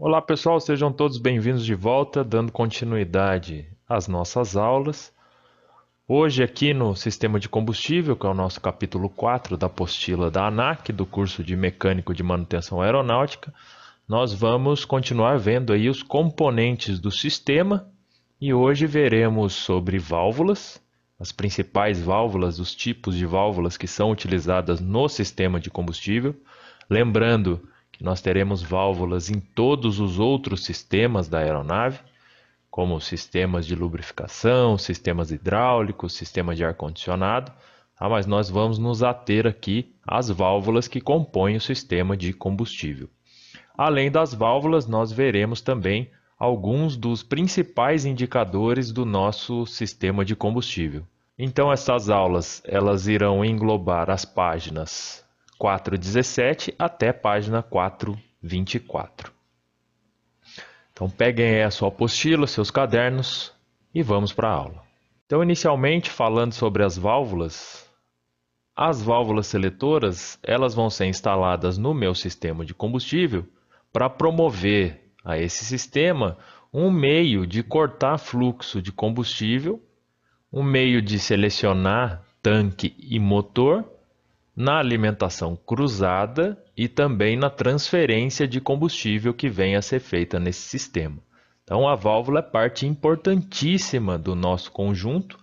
Olá pessoal, sejam todos bem-vindos de volta, dando continuidade às nossas aulas. Hoje, aqui no Sistema de Combustível, que é o nosso capítulo 4 da apostila da ANAC, do curso de Mecânico de Manutenção Aeronáutica, nós vamos continuar vendo aí os componentes do sistema e hoje veremos sobre válvulas, as principais válvulas, os tipos de válvulas que são utilizadas no sistema de combustível. Lembrando nós teremos válvulas em todos os outros sistemas da aeronave, como sistemas de lubrificação, sistemas hidráulicos, sistemas de ar-condicionado, tá? mas nós vamos nos ater aqui às válvulas que compõem o sistema de combustível. Além das válvulas, nós veremos também alguns dos principais indicadores do nosso sistema de combustível. Então essas aulas elas irão englobar as páginas 417 até página 424. Então peguem aí a sua apostila, seus cadernos e vamos para a aula. Então inicialmente falando sobre as válvulas, as válvulas seletoras elas vão ser instaladas no meu sistema de combustível para promover a esse sistema um meio de cortar fluxo de combustível, um meio de selecionar tanque e motor na alimentação cruzada e também na transferência de combustível que vem a ser feita nesse sistema. Então, a válvula é parte importantíssima do nosso conjunto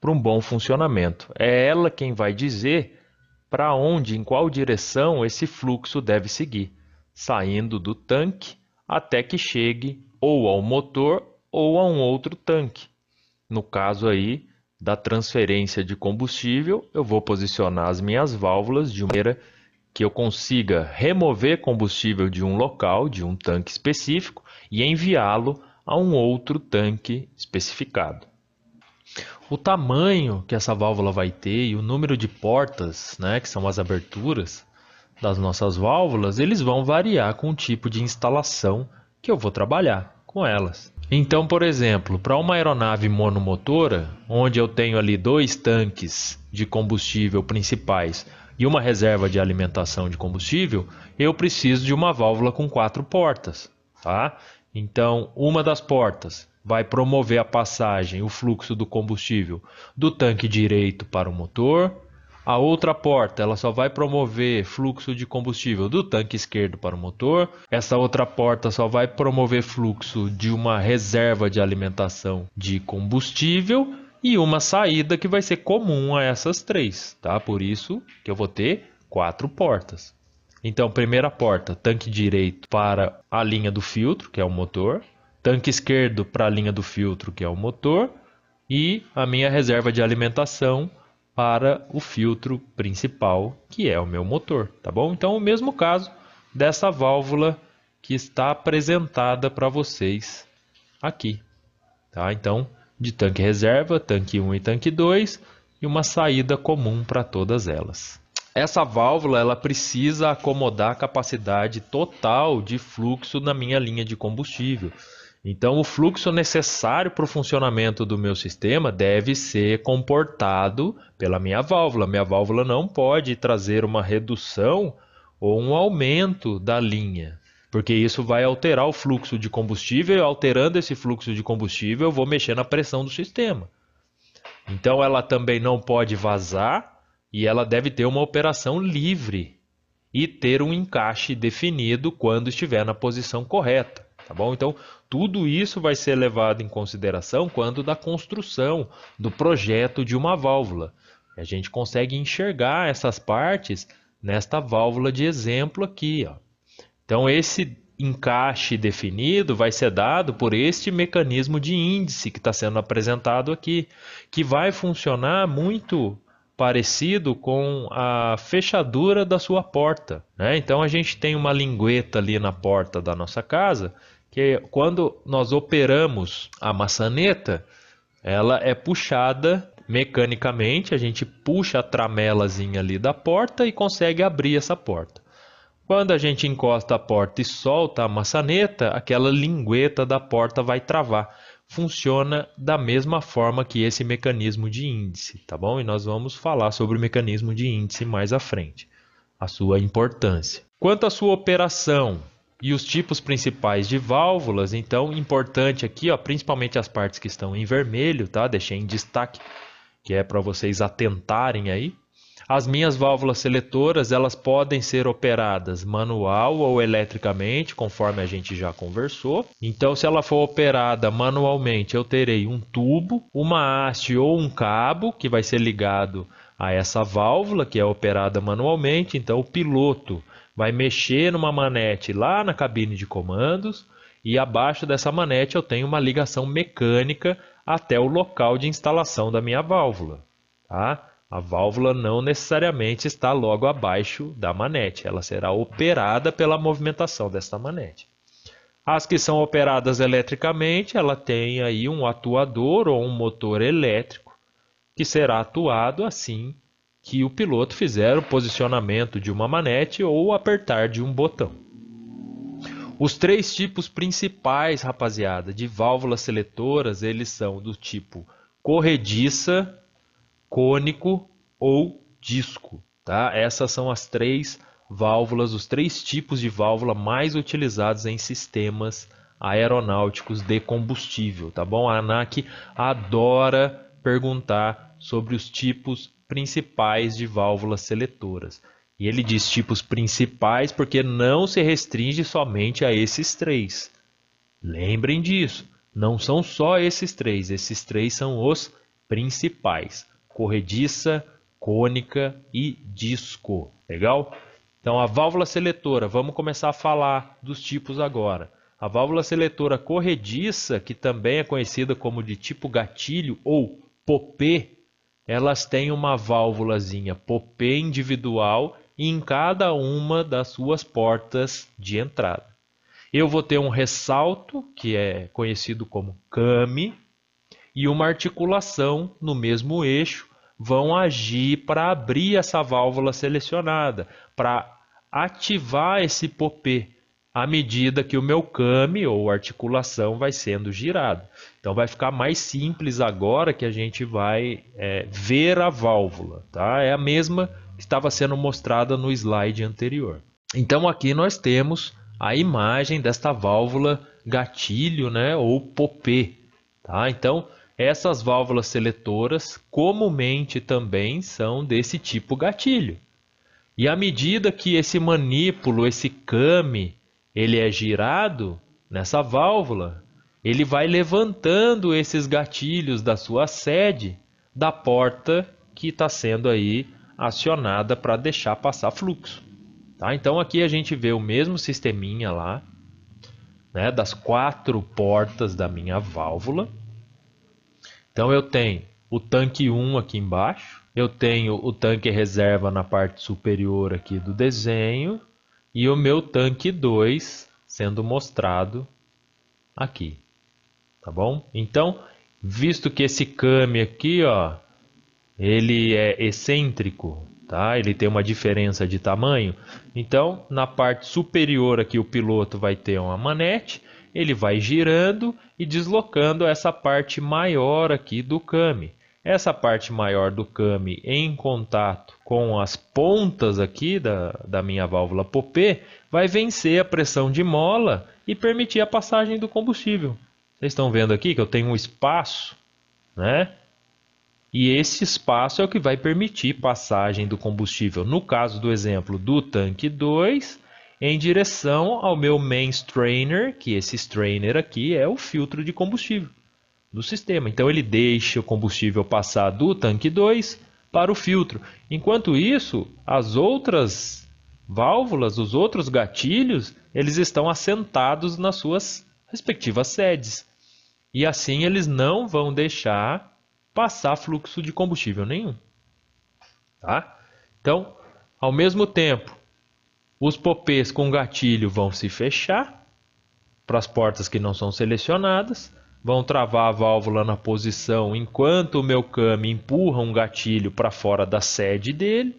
para um bom funcionamento. É ela quem vai dizer para onde, em qual direção esse fluxo deve seguir, saindo do tanque até que chegue ou ao motor ou a um outro tanque. No caso aí da transferência de combustível, eu vou posicionar as minhas válvulas de maneira que eu consiga remover combustível de um local, de um tanque específico, e enviá-lo a um outro tanque especificado. O tamanho que essa válvula vai ter e o número de portas, né, que são as aberturas, das nossas válvulas, eles vão variar com o tipo de instalação que eu vou trabalhar com elas. Então, por exemplo, para uma aeronave monomotora, onde eu tenho ali dois tanques de combustível principais e uma reserva de alimentação de combustível, eu preciso de uma válvula com quatro portas, tá? Então, uma das portas vai promover a passagem, o fluxo do combustível do tanque direito para o motor, a outra porta, ela só vai promover fluxo de combustível do tanque esquerdo para o motor. Essa outra porta só vai promover fluxo de uma reserva de alimentação de combustível e uma saída que vai ser comum a essas três, tá? Por isso que eu vou ter quatro portas. Então, primeira porta, tanque direito para a linha do filtro, que é o motor, tanque esquerdo para a linha do filtro, que é o motor, e a minha reserva de alimentação para o filtro principal, que é o meu motor, tá bom? Então, o mesmo caso dessa válvula que está apresentada para vocês aqui, tá? Então, de tanque reserva, tanque 1 e tanque 2 e uma saída comum para todas elas. Essa válvula ela precisa acomodar a capacidade total de fluxo na minha linha de combustível. Então, o fluxo necessário para o funcionamento do meu sistema deve ser comportado pela minha válvula. Minha válvula não pode trazer uma redução ou um aumento da linha, porque isso vai alterar o fluxo de combustível. Alterando esse fluxo de combustível, eu vou mexer na pressão do sistema. Então, ela também não pode vazar e ela deve ter uma operação livre e ter um encaixe definido quando estiver na posição correta tá bom? Então, tudo isso vai ser levado em consideração quando da construção do projeto de uma válvula. A gente consegue enxergar essas partes nesta válvula de exemplo aqui, ó. Então, esse encaixe definido vai ser dado por este mecanismo de índice que está sendo apresentado aqui, que vai funcionar muito parecido com a fechadura da sua porta. Né? Então a gente tem uma lingueta ali na porta da nossa casa que quando nós operamos a maçaneta, ela é puxada mecanicamente, a gente puxa a tramelazinha ali da porta e consegue abrir essa porta. Quando a gente encosta a porta e solta a maçaneta, aquela lingueta da porta vai travar. Funciona da mesma forma que esse mecanismo de índice, tá bom? E nós vamos falar sobre o mecanismo de índice mais à frente, a sua importância. Quanto à sua operação, e os tipos principais de válvulas. Então, importante aqui, ó, principalmente as partes que estão em vermelho, tá? Deixei em destaque, que é para vocês atentarem aí. As minhas válvulas seletoras, elas podem ser operadas manual ou eletricamente, conforme a gente já conversou. Então, se ela for operada manualmente, eu terei um tubo, uma haste ou um cabo que vai ser ligado a essa válvula que é operada manualmente. Então, o piloto vai mexer numa manete lá na cabine de comandos e abaixo dessa manete eu tenho uma ligação mecânica até o local de instalação da minha válvula. Tá? A válvula não necessariamente está logo abaixo da manete, ela será operada pela movimentação desta manete. As que são operadas eletricamente, ela tem aí um atuador ou um motor elétrico que será atuado assim que o piloto fizer o posicionamento de uma manete ou apertar de um botão. Os três tipos principais, rapaziada, de válvulas seletoras, eles são do tipo corrediça, cônico ou disco, tá? Essas são as três válvulas, os três tipos de válvula mais utilizados em sistemas aeronáuticos de combustível, tá bom? A ANAC adora perguntar sobre os tipos principais de válvulas seletoras. E ele diz tipos principais porque não se restringe somente a esses três. Lembrem disso, não são só esses três, esses três são os principais: corrediça, cônica e disco. Legal? Então, a válvula seletora, vamos começar a falar dos tipos agora. A válvula seletora corrediça, que também é conhecida como de tipo gatilho ou popê, elas têm uma válvulazinha popê individual em cada uma das suas portas de entrada. Eu vou ter um ressalto, que é conhecido como came, e uma articulação no mesmo eixo vão agir para abrir essa válvula selecionada, para ativar esse popê à medida que o meu came ou articulação vai sendo girado. Então vai ficar mais simples agora que a gente vai é, ver a válvula. Tá? É a mesma que estava sendo mostrada no slide anterior. Então aqui nós temos a imagem desta válvula gatilho né, ou popê. Tá? Então essas válvulas seletoras comumente também são desse tipo gatilho. E à medida que esse manípulo, esse came, ele é girado nessa válvula, ele vai levantando esses gatilhos da sua sede da porta que está sendo aí acionada para deixar passar fluxo. Tá? Então aqui a gente vê o mesmo sisteminha lá, né, das quatro portas da minha válvula. Então eu tenho o tanque 1 aqui embaixo, eu tenho o tanque reserva na parte superior aqui do desenho, e o meu tanque 2 sendo mostrado aqui. Tá bom? Então, visto que esse Kami aqui, ó, ele é excêntrico, tá? Ele tem uma diferença de tamanho. Então, na parte superior aqui o piloto vai ter uma manete, ele vai girando e deslocando essa parte maior aqui do Kami. Essa parte maior do Kami em contato com as pontas aqui da, da minha válvula Popê vai vencer a pressão de mola e permitir a passagem do combustível. Vocês estão vendo aqui que eu tenho um espaço, né? E esse espaço é o que vai permitir passagem do combustível, no caso do exemplo do tanque 2, em direção ao meu main strainer, que esse strainer aqui é o filtro de combustível do sistema. Então ele deixa o combustível passar do tanque 2 para o filtro. Enquanto isso, as outras válvulas, os outros gatilhos, eles estão assentados nas suas respectivas sedes. E assim eles não vão deixar passar fluxo de combustível nenhum. Tá? Então, ao mesmo tempo, os popês com gatilho vão se fechar para as portas que não são selecionadas vão travar a válvula na posição enquanto o meu came empurra um gatilho para fora da sede dele.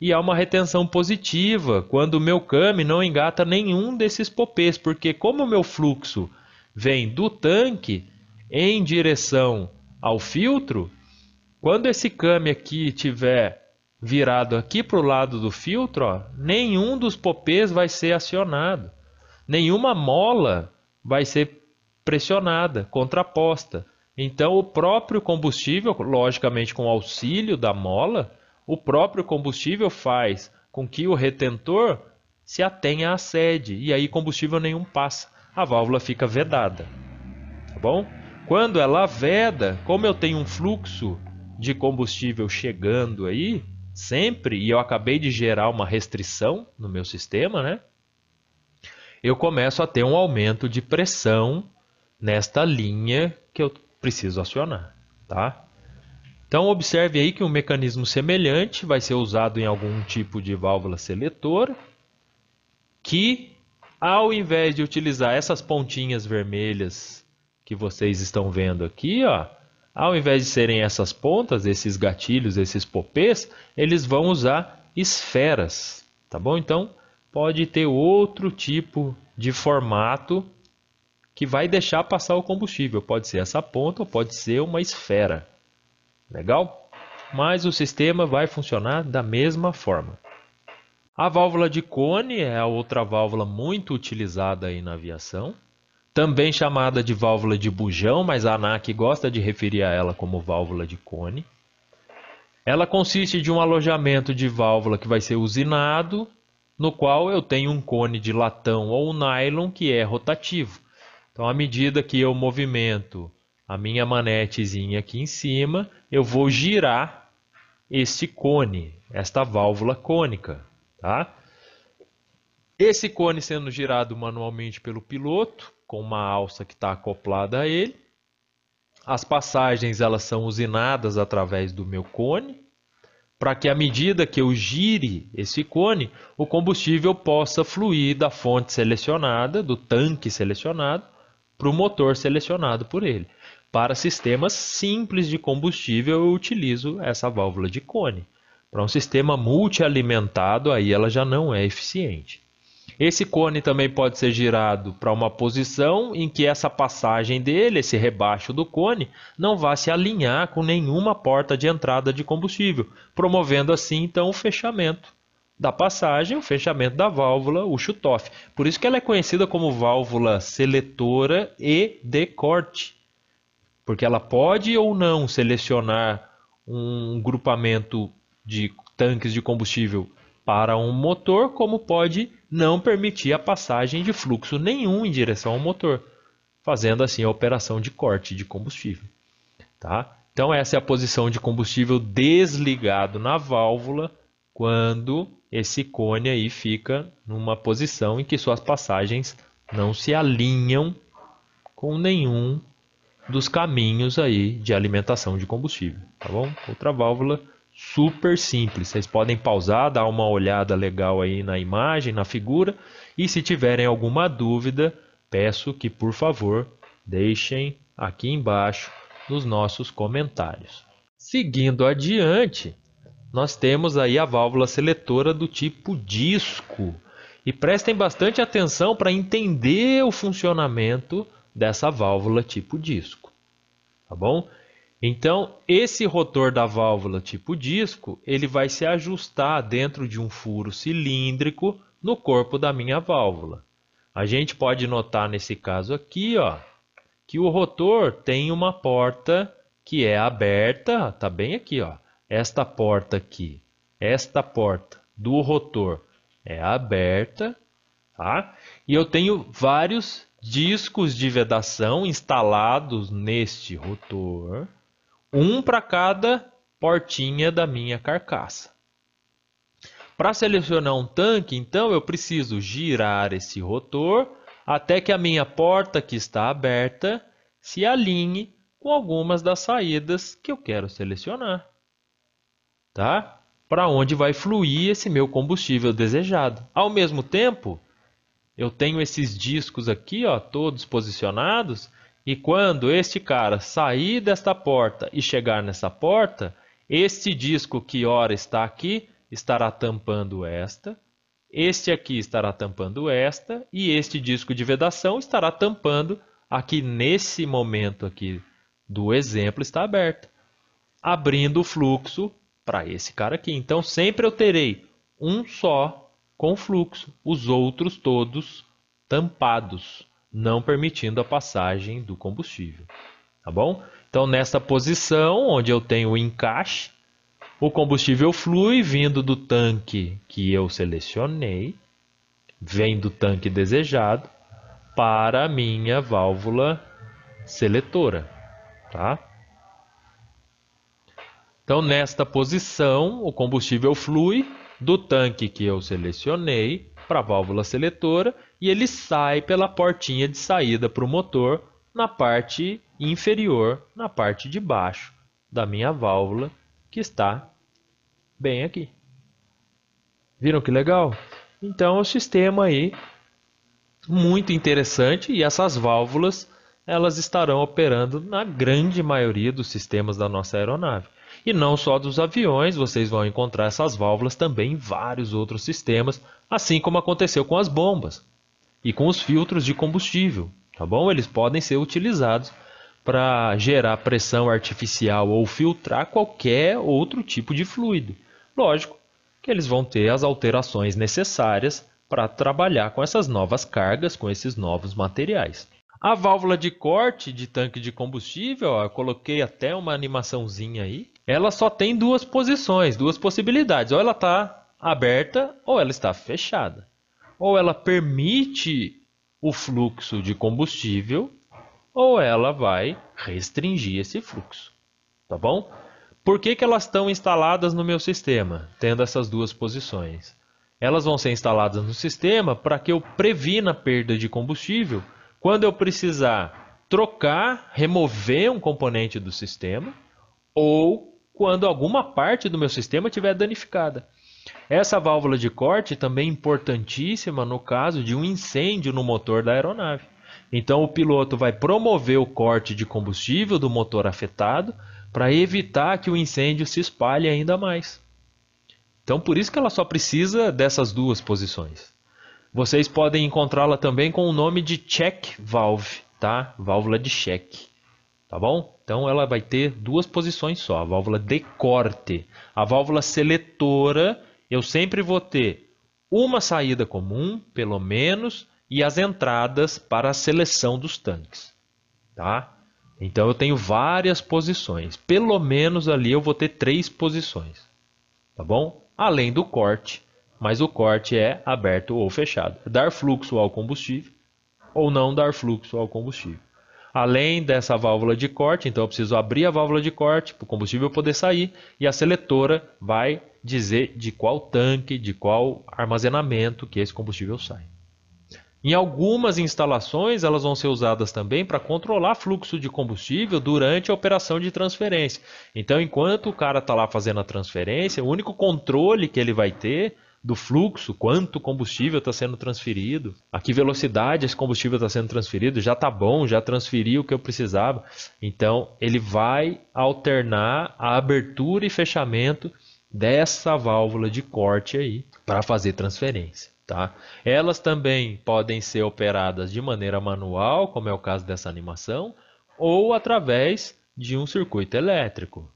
E há uma retenção positiva quando o meu came não engata nenhum desses popês, porque como o meu fluxo vem do tanque em direção ao filtro, quando esse came aqui estiver virado aqui para o lado do filtro, ó, nenhum dos popês vai ser acionado nenhuma mola vai ser pressionada, contraposta. Então, o próprio combustível, logicamente com auxílio da mola, o próprio combustível faz com que o retentor se atenha à sede e aí combustível nenhum passa. A válvula fica vedada. Tá bom? Quando ela veda, como eu tenho um fluxo de combustível chegando aí, sempre, e eu acabei de gerar uma restrição no meu sistema, né? Eu começo a ter um aumento de pressão nesta linha que eu preciso acionar, tá? Então observe aí que um mecanismo semelhante vai ser usado em algum tipo de válvula seletora, que ao invés de utilizar essas pontinhas vermelhas que vocês estão vendo aqui, ó, ao invés de serem essas pontas, esses gatilhos, esses popês, eles vão usar esferas, tá bom? Então pode ter outro tipo de formato que vai deixar passar o combustível. Pode ser essa ponta ou pode ser uma esfera. Legal? Mas o sistema vai funcionar da mesma forma. A válvula de cone é a outra válvula muito utilizada aí na aviação. Também chamada de válvula de bujão, mas a ANAC gosta de referir a ela como válvula de cone. Ela consiste de um alojamento de válvula que vai ser usinado, no qual eu tenho um cone de latão ou nylon que é rotativo. Então, à medida que eu movimento a minha manetezinha aqui em cima, eu vou girar este cone, esta válvula cônica. Tá? Esse cone sendo girado manualmente pelo piloto, com uma alça que está acoplada a ele. As passagens elas são usinadas através do meu cone, para que à medida que eu gire esse cone, o combustível possa fluir da fonte selecionada, do tanque selecionado, para o motor selecionado por ele. Para sistemas simples de combustível, eu utilizo essa válvula de cone. Para um sistema multialimentado, aí ela já não é eficiente. Esse cone também pode ser girado para uma posição em que essa passagem dele, esse rebaixo do cone, não vá se alinhar com nenhuma porta de entrada de combustível, promovendo assim então o fechamento da passagem, o fechamento da válvula, o shutoff. Por isso que ela é conhecida como válvula seletora e de corte, porque ela pode ou não selecionar um grupamento de tanques de combustível para um motor, como pode não permitir a passagem de fluxo nenhum em direção ao motor, fazendo assim a operação de corte de combustível. Tá? Então essa é a posição de combustível desligado na válvula quando esse cone aí fica numa posição em que suas passagens não se alinham com nenhum dos caminhos aí de alimentação de combustível, tá bom? Outra válvula super simples. Vocês podem pausar, dar uma olhada legal aí na imagem, na figura, e se tiverem alguma dúvida, peço que por favor deixem aqui embaixo nos nossos comentários. Seguindo adiante, nós temos aí a válvula seletora do tipo disco. E prestem bastante atenção para entender o funcionamento dessa válvula tipo disco. Tá bom? Então, esse rotor da válvula tipo disco, ele vai se ajustar dentro de um furo cilíndrico no corpo da minha válvula. A gente pode notar nesse caso aqui, ó, que o rotor tem uma porta que é aberta, tá bem aqui, ó esta porta aqui, esta porta do rotor é aberta, tá? E eu tenho vários discos de vedação instalados neste rotor, um para cada portinha da minha carcaça. Para selecionar um tanque, então eu preciso girar esse rotor até que a minha porta que está aberta se alinhe com algumas das saídas que eu quero selecionar tá? Para onde vai fluir esse meu combustível desejado. Ao mesmo tempo, eu tenho esses discos aqui, ó, todos posicionados, e quando este cara sair desta porta e chegar nessa porta, este disco que ora está aqui estará tampando esta, este aqui estará tampando esta e este disco de vedação estará tampando aqui nesse momento aqui do exemplo está aberto, abrindo o fluxo para esse cara aqui. Então sempre eu terei um só com fluxo, os outros todos tampados, não permitindo a passagem do combustível. Tá bom? Então, nessa posição, onde eu tenho o encaixe, o combustível flui vindo do tanque que eu selecionei, vem do tanque desejado para a minha válvula seletora, tá? Então, nesta posição, o combustível flui do tanque que eu selecionei para a válvula seletora e ele sai pela portinha de saída para o motor na parte inferior, na parte de baixo da minha válvula que está bem aqui. Viram que legal? Então, o sistema aí muito interessante e essas válvulas elas estarão operando na grande maioria dos sistemas da nossa aeronave. E não só dos aviões, vocês vão encontrar essas válvulas também em vários outros sistemas, assim como aconteceu com as bombas e com os filtros de combustível, tá bom? Eles podem ser utilizados para gerar pressão artificial ou filtrar qualquer outro tipo de fluido. Lógico que eles vão ter as alterações necessárias para trabalhar com essas novas cargas, com esses novos materiais. A válvula de corte de tanque de combustível, ó, eu coloquei até uma animaçãozinha aí. Ela só tem duas posições, duas possibilidades. Ou ela está aberta ou ela está fechada. Ou ela permite o fluxo de combustível ou ela vai restringir esse fluxo. Tá bom? Por que, que elas estão instaladas no meu sistema, tendo essas duas posições? Elas vão ser instaladas no sistema para que eu previna a perda de combustível quando eu precisar trocar, remover um componente do sistema ou quando alguma parte do meu sistema estiver danificada. Essa válvula de corte também é importantíssima no caso de um incêndio no motor da aeronave. Então o piloto vai promover o corte de combustível do motor afetado para evitar que o incêndio se espalhe ainda mais. Então, por isso que ela só precisa dessas duas posições. Vocês podem encontrá-la também com o nome de check valve, tá? Válvula de check, tá bom? Então, ela vai ter duas posições só, a válvula de corte. A válvula seletora, eu sempre vou ter uma saída comum, pelo menos, e as entradas para a seleção dos tanques, tá? Então eu tenho várias posições. Pelo menos ali eu vou ter três posições. Tá bom? Além do corte. Mas o corte é aberto ou fechado. Dar fluxo ao combustível ou não dar fluxo ao combustível. Além dessa válvula de corte, então eu preciso abrir a válvula de corte para o combustível poder sair e a seletora vai dizer de qual tanque, de qual armazenamento que esse combustível sai. Em algumas instalações, elas vão ser usadas também para controlar fluxo de combustível durante a operação de transferência. Então, enquanto o cara está lá fazendo a transferência, o único controle que ele vai ter do fluxo, quanto combustível está sendo transferido, a que velocidade esse combustível está sendo transferido, já está bom, já transferi o que eu precisava. Então, ele vai alternar a abertura e fechamento dessa válvula de corte aí para fazer transferência. Tá? Elas também podem ser operadas de maneira manual, como é o caso dessa animação, ou através de um circuito elétrico.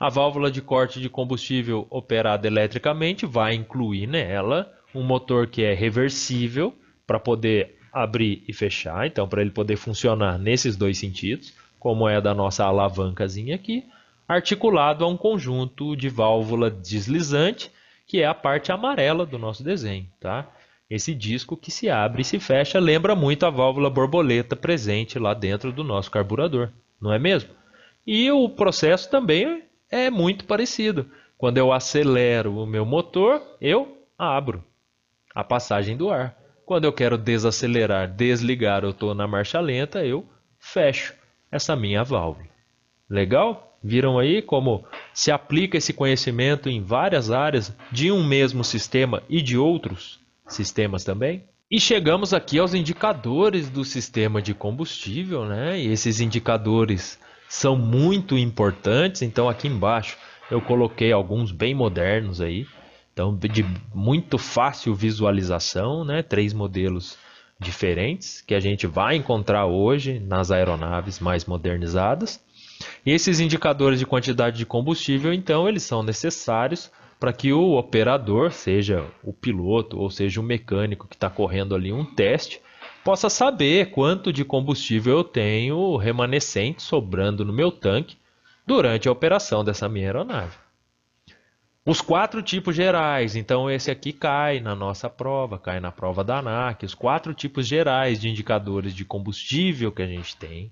A válvula de corte de combustível operada eletricamente vai incluir nela um motor que é reversível para poder abrir e fechar, então para ele poder funcionar nesses dois sentidos, como é da nossa alavancazinha aqui, articulado a um conjunto de válvula deslizante que é a parte amarela do nosso desenho, tá? Esse disco que se abre e se fecha lembra muito a válvula borboleta presente lá dentro do nosso carburador, não é mesmo? E o processo também é muito parecido. Quando eu acelero o meu motor, eu abro a passagem do ar. Quando eu quero desacelerar, desligar, eu estou na marcha lenta, eu fecho essa minha válvula. Legal? Viram aí como se aplica esse conhecimento em várias áreas de um mesmo sistema e de outros sistemas também? E chegamos aqui aos indicadores do sistema de combustível, né? E esses indicadores são muito importantes. Então aqui embaixo eu coloquei alguns bem modernos aí, então de muito fácil visualização, né? Três modelos diferentes que a gente vai encontrar hoje nas aeronaves mais modernizadas. E esses indicadores de quantidade de combustível, então, eles são necessários para que o operador, seja o piloto ou seja o mecânico que está correndo ali um teste, possa saber quanto de combustível eu tenho remanescente sobrando no meu tanque durante a operação dessa minha aeronave. Os quatro tipos gerais, então esse aqui cai na nossa prova, cai na prova da ANAC. Os quatro tipos gerais de indicadores de combustível que a gente tem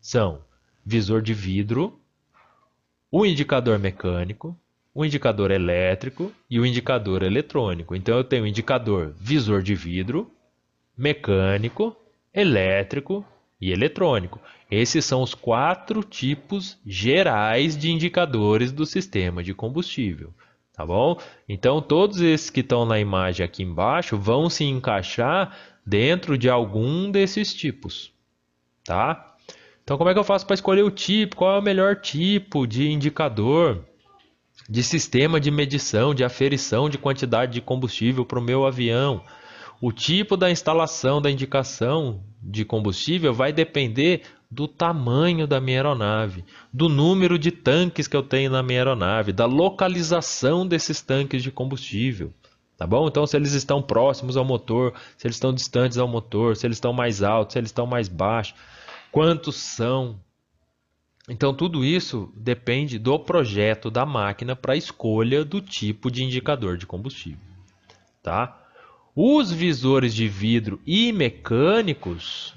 são visor de vidro, o indicador mecânico, o indicador elétrico e o indicador eletrônico. Então eu tenho o indicador visor de vidro, mecânico, elétrico e eletrônico. Esses são os quatro tipos gerais de indicadores do sistema de combustível. Tá bom? Então, todos esses que estão na imagem aqui embaixo vão se encaixar dentro de algum desses tipos. Tá? Então, como é que eu faço para escolher o tipo? Qual é o melhor tipo de indicador? de sistema de medição, de aferição de quantidade de combustível para o meu avião. O tipo da instalação da indicação de combustível vai depender do tamanho da minha aeronave, do número de tanques que eu tenho na minha aeronave, da localização desses tanques de combustível. Tá bom? Então, se eles estão próximos ao motor, se eles estão distantes ao motor, se eles estão mais altos, se eles estão mais baixos, quantos são. Então, tudo isso depende do projeto da máquina para a escolha do tipo de indicador de combustível. Tá? Os visores de vidro e mecânicos,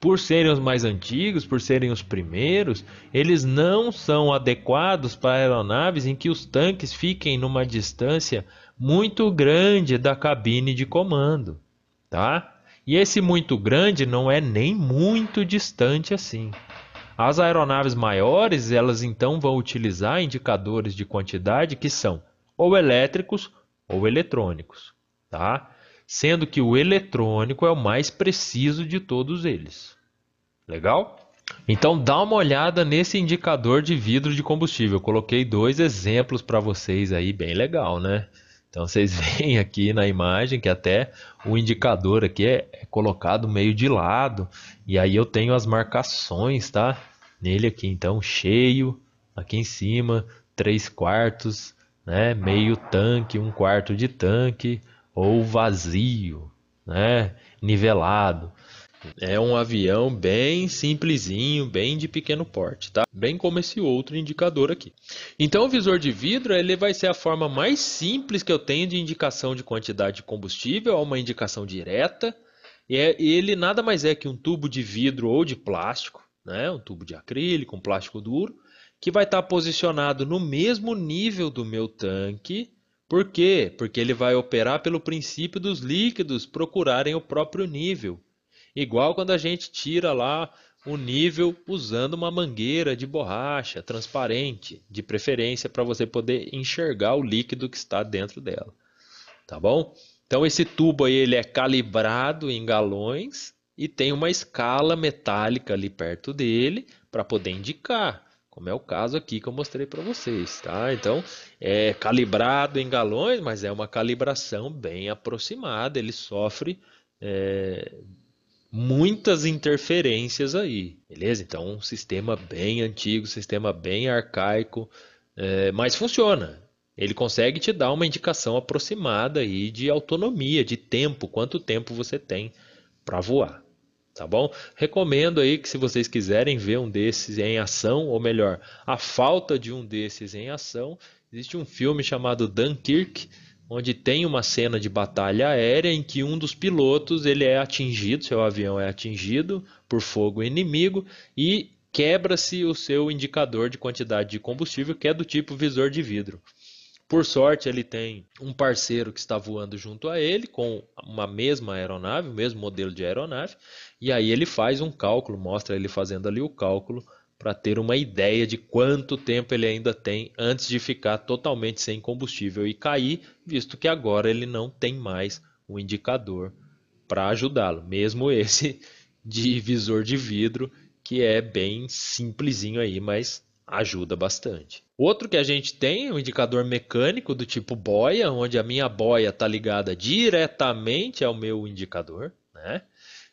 por serem os mais antigos, por serem os primeiros, eles não são adequados para aeronaves em que os tanques fiquem numa distância muito grande da cabine de comando, tá? E esse muito grande não é nem muito distante assim. As aeronaves maiores, elas então vão utilizar indicadores de quantidade que são ou elétricos ou eletrônicos, tá? Sendo que o eletrônico é o mais preciso de todos eles. Legal? Então dá uma olhada nesse indicador de vidro de combustível. Eu coloquei dois exemplos para vocês aí, bem legal, né? Então vocês veem aqui na imagem que até o indicador aqui é, é colocado meio de lado e aí eu tenho as marcações, tá? nele aqui então cheio, aqui em cima três quartos, né, meio tanque, um quarto de tanque ou vazio, né, nivelado. É um avião bem simplesinho, bem de pequeno porte, tá? Bem como esse outro indicador aqui. Então o visor de vidro ele vai ser a forma mais simples que eu tenho de indicação de quantidade de combustível, é uma indicação direta. E é, ele nada mais é que um tubo de vidro ou de plástico né? um tubo de acrílico, um plástico duro, que vai estar posicionado no mesmo nível do meu tanque. Por quê? Porque ele vai operar pelo princípio dos líquidos procurarem o próprio nível. Igual quando a gente tira lá o nível usando uma mangueira de borracha transparente, de preferência para você poder enxergar o líquido que está dentro dela. Tá bom? Então esse tubo aí ele é calibrado em galões e tem uma escala metálica ali perto dele para poder indicar, como é o caso aqui que eu mostrei para vocês, tá? Então, é calibrado em galões, mas é uma calibração bem aproximada, ele sofre é, muitas interferências aí, beleza? Então, um sistema bem antigo, sistema bem arcaico, é, mas funciona. Ele consegue te dar uma indicação aproximada aí de autonomia, de tempo, quanto tempo você tem para voar tá bom? Recomendo aí que se vocês quiserem ver um desses em ação, ou melhor, a falta de um desses em ação, existe um filme chamado Dunkirk, onde tem uma cena de batalha aérea em que um dos pilotos ele é atingido, seu avião é atingido por fogo inimigo e quebra-se o seu indicador de quantidade de combustível, que é do tipo visor de vidro. Por sorte, ele tem um parceiro que está voando junto a ele, com uma mesma aeronave, o mesmo modelo de aeronave, e aí ele faz um cálculo, mostra ele fazendo ali o cálculo para ter uma ideia de quanto tempo ele ainda tem antes de ficar totalmente sem combustível e cair, visto que agora ele não tem mais um indicador para ajudá-lo, mesmo esse de visor de vidro, que é bem simplesinho aí, mas ajuda bastante. Outro que a gente tem é um indicador mecânico do tipo boia, onde a minha boia está ligada diretamente ao meu indicador. Né?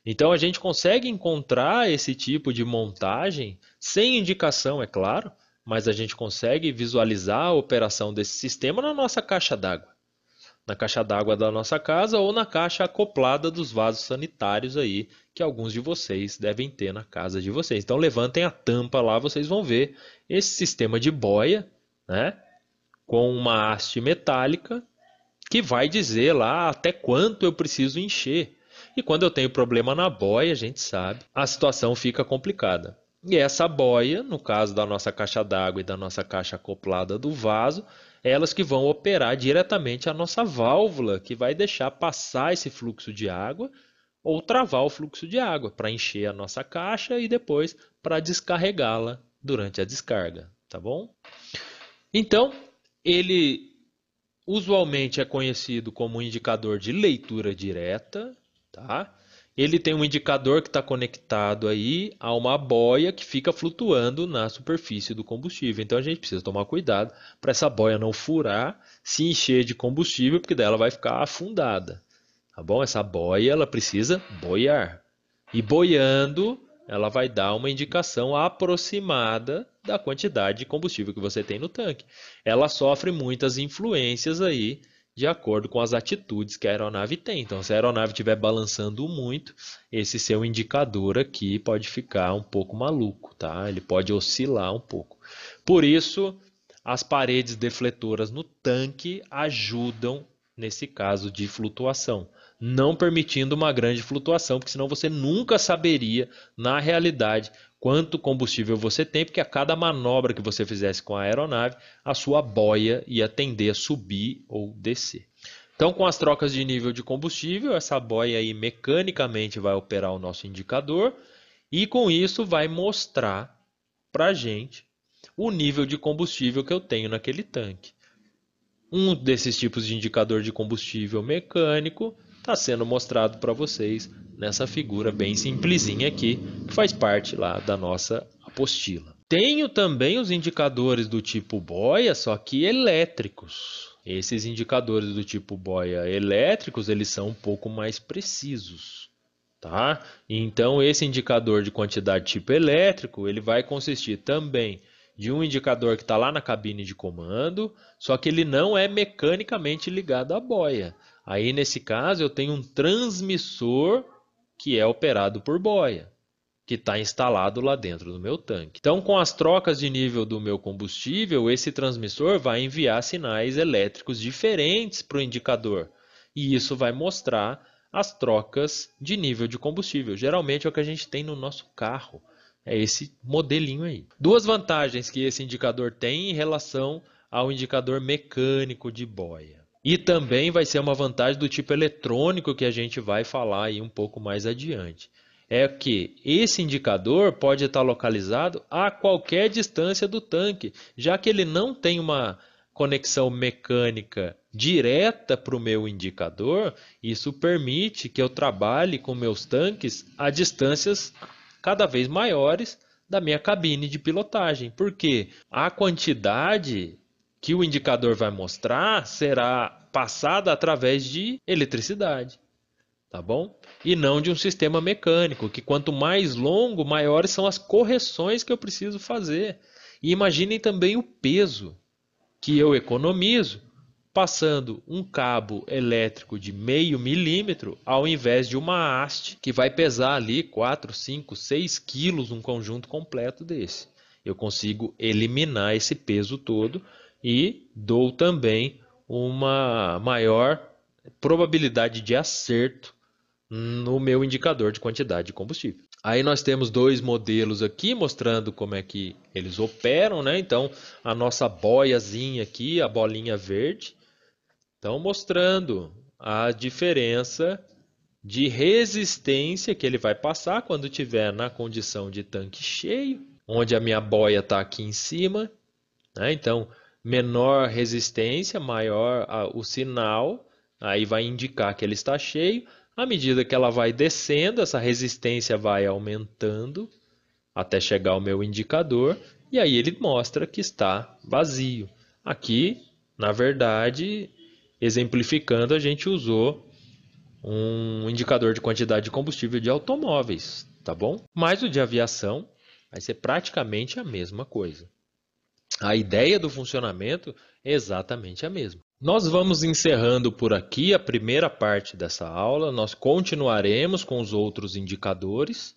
Então a gente consegue encontrar esse tipo de montagem sem indicação, é claro, mas a gente consegue visualizar a operação desse sistema na nossa caixa d'água. na caixa d'água da nossa casa ou na caixa acoplada dos vasos sanitários aí que alguns de vocês devem ter na casa de vocês. Então levantem a tampa lá, vocês vão ver esse sistema de boia, né, com uma haste metálica que vai dizer lá até quanto eu preciso encher. E quando eu tenho problema na boia, a gente sabe, a situação fica complicada. E essa boia, no caso da nossa caixa d'água e da nossa caixa acoplada do vaso, elas que vão operar diretamente a nossa válvula, que vai deixar passar esse fluxo de água ou travar o fluxo de água para encher a nossa caixa e depois para descarregá-la durante a descarga, tá bom? Então, ele usualmente é conhecido como indicador de leitura direta, tá? Ele tem um indicador que está conectado aí a uma boia que fica flutuando na superfície do combustível. Então a gente precisa tomar cuidado para essa boia não furar, se encher de combustível, porque daí ela vai ficar afundada. Tá bom? Essa boia ela precisa boiar. E boiando, ela vai dar uma indicação aproximada da quantidade de combustível que você tem no tanque. Ela sofre muitas influências aí de acordo com as atitudes que a aeronave tem. Então, se a aeronave estiver balançando muito, esse seu indicador aqui pode ficar um pouco maluco, tá? Ele pode oscilar um pouco. Por isso, as paredes defletoras no tanque ajudam nesse caso de flutuação não permitindo uma grande flutuação, porque senão você nunca saberia, na realidade, quanto combustível você tem, porque a cada manobra que você fizesse com a aeronave, a sua boia ia tender a subir ou descer. Então, com as trocas de nível de combustível, essa boia aí mecanicamente vai operar o nosso indicador e com isso vai mostrar para a gente o nível de combustível que eu tenho naquele tanque. Um desses tipos de indicador de combustível mecânico está sendo mostrado para vocês nessa figura bem simplesinha aqui, que faz parte lá da nossa apostila. Tenho também os indicadores do tipo boia, só que elétricos. Esses indicadores do tipo boia elétricos, eles são um pouco mais precisos, tá? Então esse indicador de quantidade tipo elétrico, ele vai consistir também de um indicador que está lá na cabine de comando, só que ele não é mecanicamente ligado à boia. Aí, nesse caso, eu tenho um transmissor que é operado por boia, que está instalado lá dentro do meu tanque. Então, com as trocas de nível do meu combustível, esse transmissor vai enviar sinais elétricos diferentes para o indicador. E isso vai mostrar as trocas de nível de combustível. Geralmente é o que a gente tem no nosso carro. É esse modelinho aí. Duas vantagens que esse indicador tem em relação ao indicador mecânico de boia. E também vai ser uma vantagem do tipo eletrônico que a gente vai falar aí um pouco mais adiante. É que esse indicador pode estar localizado a qualquer distância do tanque, já que ele não tem uma conexão mecânica direta para o meu indicador, isso permite que eu trabalhe com meus tanques a distâncias cada vez maiores da minha cabine de pilotagem, porque a quantidade que o indicador vai mostrar será passada através de eletricidade, tá bom? E não de um sistema mecânico, que quanto mais longo, maiores são as correções que eu preciso fazer. E imaginem também o peso que eu economizo passando um cabo elétrico de meio milímetro ao invés de uma haste que vai pesar ali 4, 5, 6 quilos um conjunto completo desse. Eu consigo eliminar esse peso todo e dou também uma maior probabilidade de acerto no meu indicador de quantidade de combustível. Aí nós temos dois modelos aqui mostrando como é que eles operam, né? Então, a nossa boiazinha aqui, a bolinha verde, estão mostrando a diferença de resistência que ele vai passar quando estiver na condição de tanque cheio, onde a minha boia está aqui em cima. Né? Então, menor resistência, maior o sinal, aí vai indicar que ele está cheio. À medida que ela vai descendo, essa resistência vai aumentando até chegar ao meu indicador e aí ele mostra que está vazio. Aqui, na verdade, exemplificando, a gente usou um indicador de quantidade de combustível de automóveis, tá bom? Mas o de aviação vai ser praticamente a mesma coisa. A ideia do funcionamento é exatamente a mesma. Nós vamos encerrando por aqui a primeira parte dessa aula. Nós continuaremos com os outros indicadores.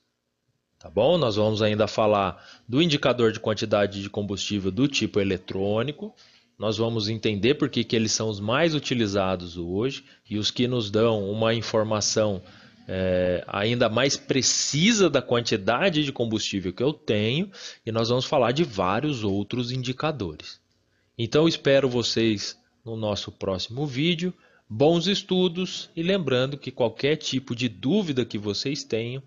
Tá bom? Nós vamos ainda falar do indicador de quantidade de combustível do tipo eletrônico. Nós vamos entender por que, que eles são os mais utilizados hoje e os que nos dão uma informação é, ainda mais precisa da quantidade de combustível que eu tenho. E nós vamos falar de vários outros indicadores. Então, espero vocês no nosso próximo vídeo. Bons estudos e lembrando que qualquer tipo de dúvida que vocês tenham,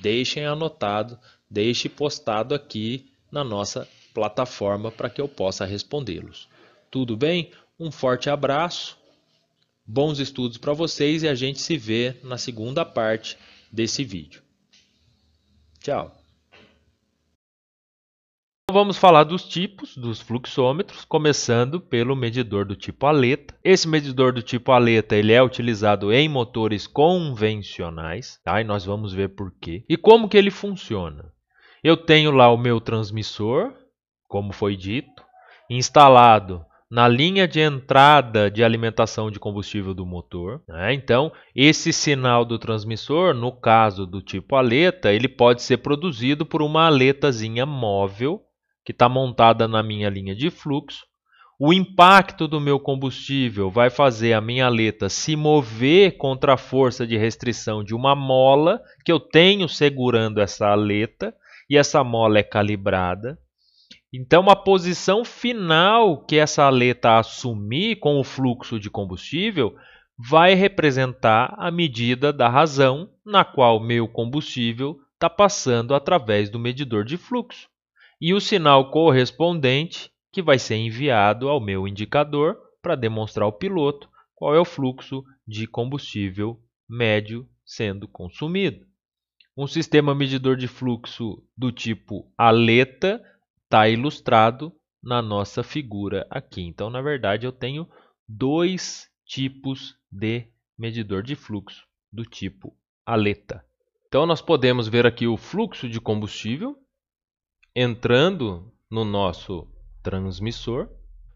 deixem anotado, deixe postado aqui na nossa plataforma para que eu possa respondê-los. Tudo bem? Um forte abraço, bons estudos para vocês e a gente se vê na segunda parte desse vídeo. Tchau! Vamos falar dos tipos dos fluxômetros, começando pelo medidor do tipo aleta. Esse medidor do tipo aleta ele é utilizado em motores convencionais, tá? e nós vamos ver por quê. E como que ele funciona? Eu tenho lá o meu transmissor, como foi dito, instalado na linha de entrada de alimentação de combustível do motor. Né? Então, esse sinal do transmissor, no caso do tipo aleta, ele pode ser produzido por uma aletazinha móvel que está montada na minha linha de fluxo. O impacto do meu combustível vai fazer a minha aleta se mover contra a força de restrição de uma mola que eu tenho segurando essa aleta e essa mola é calibrada. Então, a posição final que essa aleta assumir com o fluxo de combustível vai representar a medida da razão na qual meu combustível está passando através do medidor de fluxo e o sinal correspondente que vai ser enviado ao meu indicador para demonstrar ao piloto qual é o fluxo de combustível médio sendo consumido. Um sistema medidor de fluxo do tipo aleta está ilustrado na nossa figura aqui. Então, na verdade, eu tenho dois tipos de medidor de fluxo do tipo aleta. Então, nós podemos ver aqui o fluxo de combustível, entrando no nosso transmissor,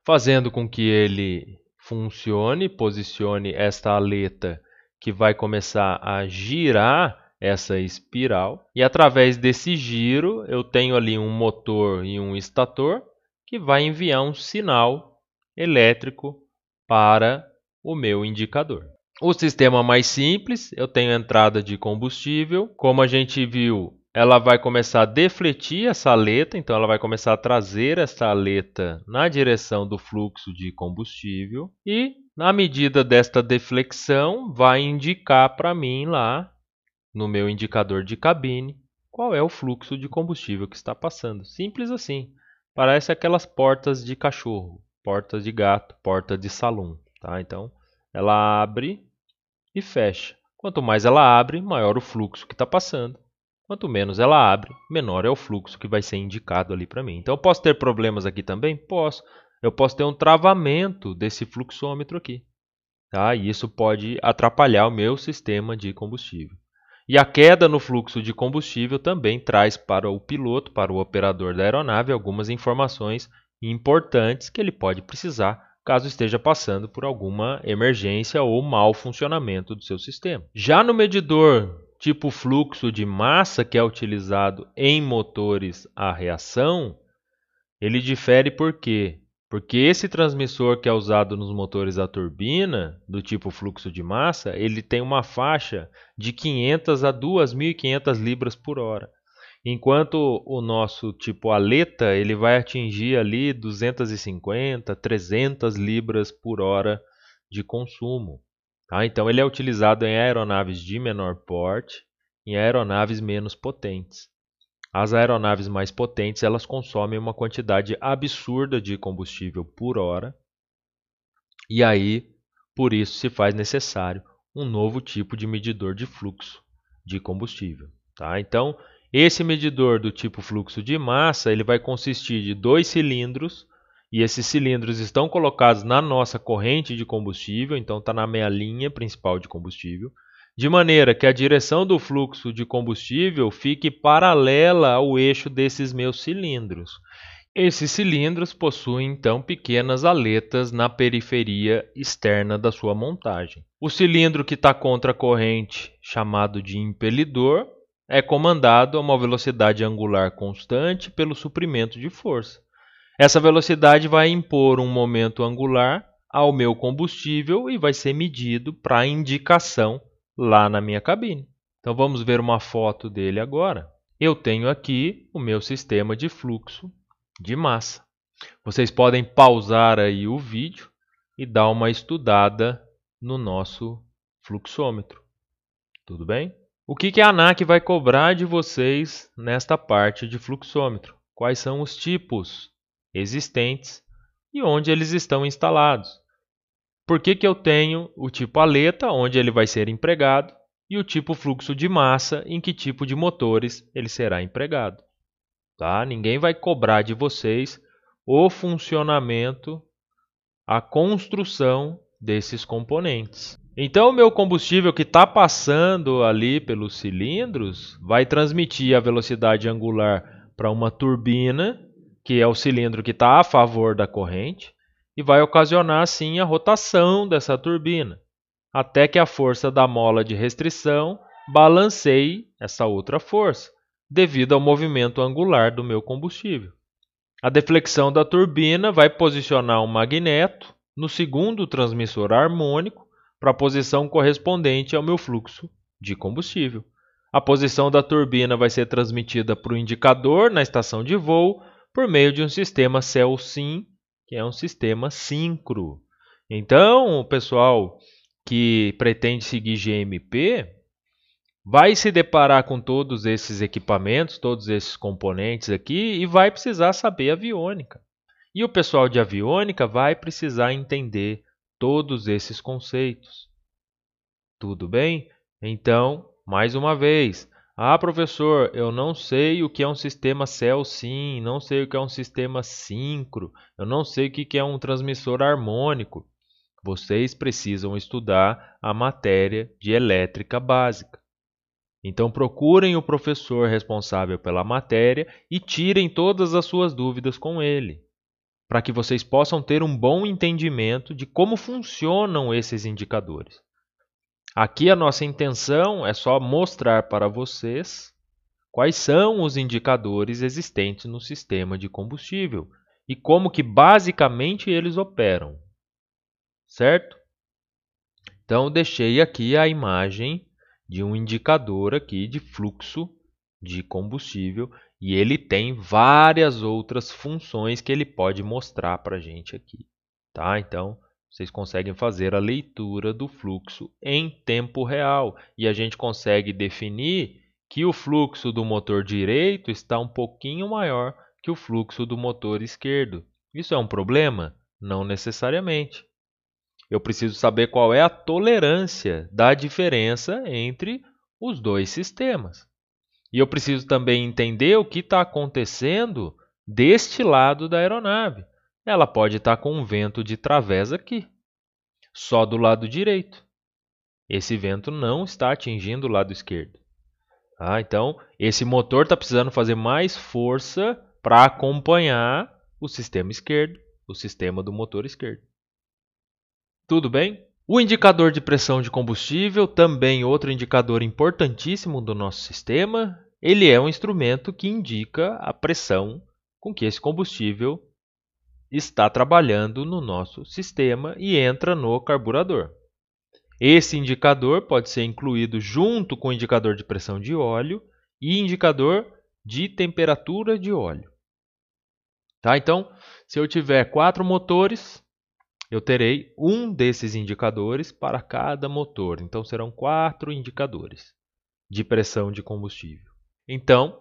fazendo com que ele funcione, posicione esta aleta que vai começar a girar essa espiral. E através desse giro eu tenho ali um motor e um estator que vai enviar um sinal elétrico para o meu indicador. O sistema mais simples, eu tenho entrada de combustível, como a gente viu, ela vai começar a defletir essa aleta, então ela vai começar a trazer essa aleta na direção do fluxo de combustível. E na medida desta deflexão vai indicar para mim lá no meu indicador de cabine qual é o fluxo de combustível que está passando. Simples assim. Parece aquelas portas de cachorro, portas de gato, porta de salão, tá? Então, ela abre e fecha. Quanto mais ela abre, maior o fluxo que está passando. Quanto menos ela abre, menor é o fluxo que vai ser indicado ali para mim. Então, eu posso ter problemas aqui também? Posso. Eu posso ter um travamento desse fluxômetro aqui. Tá? E isso pode atrapalhar o meu sistema de combustível. E a queda no fluxo de combustível também traz para o piloto, para o operador da aeronave, algumas informações importantes que ele pode precisar caso esteja passando por alguma emergência ou mau funcionamento do seu sistema. Já no medidor tipo fluxo de massa que é utilizado em motores a reação, ele difere por quê? Porque esse transmissor que é usado nos motores a turbina, do tipo fluxo de massa, ele tem uma faixa de 500 a 2.500 libras por hora. Enquanto o nosso tipo aleta, ele vai atingir ali 250, 300 libras por hora de consumo. Tá? Então, ele é utilizado em aeronaves de menor porte, em aeronaves menos potentes. As aeronaves mais potentes elas consomem uma quantidade absurda de combustível por hora, e aí, por isso, se faz necessário um novo tipo de medidor de fluxo de combustível. Tá? Então, esse medidor do tipo fluxo de massa ele vai consistir de dois cilindros e esses cilindros estão colocados na nossa corrente de combustível, então está na minha linha principal de combustível, de maneira que a direção do fluxo de combustível fique paralela ao eixo desses meus cilindros. Esses cilindros possuem então pequenas aletas na periferia externa da sua montagem. O cilindro que está contra a corrente, chamado de impelidor, é comandado a uma velocidade angular constante pelo suprimento de força. Essa velocidade vai impor um momento angular ao meu combustível e vai ser medido para indicação lá na minha cabine. Então vamos ver uma foto dele agora. Eu tenho aqui o meu sistema de fluxo de massa. Vocês podem pausar aí o vídeo e dar uma estudada no nosso fluxômetro. Tudo bem? O que, que a ANAC vai cobrar de vocês nesta parte de fluxômetro? Quais são os tipos existentes e onde eles estão instalados? Por que, que eu tenho o tipo aleta, onde ele vai ser empregado, e o tipo fluxo de massa, em que tipo de motores ele será empregado? tá? Ninguém vai cobrar de vocês o funcionamento, a construção desses componentes. Então, o meu combustível que está passando ali pelos cilindros vai transmitir a velocidade angular para uma turbina, que é o cilindro que está a favor da corrente, e vai ocasionar assim a rotação dessa turbina, até que a força da mola de restrição balanceie essa outra força devido ao movimento angular do meu combustível. A deflexão da turbina vai posicionar um magneto no segundo transmissor harmônico para a posição correspondente ao meu fluxo de combustível. A posição da turbina vai ser transmitida para o indicador na estação de voo por meio de um sistema CEL-SYN, que é um sistema síncro. Então, o pessoal que pretende seguir GMP vai se deparar com todos esses equipamentos, todos esses componentes aqui e vai precisar saber aviônica. E o pessoal de aviônica vai precisar entender todos esses conceitos. Tudo bem? Então, mais uma vez, ah, professor, eu não sei o que é um sistema CEL-SYN, não sei o que é um sistema síncro, eu não sei o que é um transmissor harmônico. Vocês precisam estudar a matéria de elétrica básica. Então procurem o professor responsável pela matéria e tirem todas as suas dúvidas com ele, para que vocês possam ter um bom entendimento de como funcionam esses indicadores. Aqui a nossa intenção é só mostrar para vocês quais são os indicadores existentes no sistema de combustível e como que basicamente eles operam. Certo? Então deixei aqui a imagem de um indicador aqui de fluxo de combustível e ele tem várias outras funções que ele pode mostrar para a gente aqui. Tá? Então, vocês conseguem fazer a leitura do fluxo em tempo real e a gente consegue definir que o fluxo do motor direito está um pouquinho maior que o fluxo do motor esquerdo. Isso é um problema? Não necessariamente. Eu preciso saber qual é a tolerância da diferença entre os dois sistemas. E eu preciso também entender o que está acontecendo deste lado da aeronave. Ela pode estar tá com um vento de través aqui, só do lado direito. Esse vento não está atingindo o lado esquerdo. Ah, então, esse motor está precisando fazer mais força para acompanhar o sistema esquerdo, o sistema do motor esquerdo. Tudo bem? O indicador de pressão de combustível, também outro indicador importantíssimo do nosso sistema, ele é um instrumento que indica a pressão com que esse combustível está trabalhando no nosso sistema e entra no carburador. Esse indicador pode ser incluído junto com o indicador de pressão de óleo e indicador de temperatura de óleo. Tá? Então, se eu tiver quatro motores, eu terei um desses indicadores para cada motor. Então serão quatro indicadores de pressão de combustível. Então,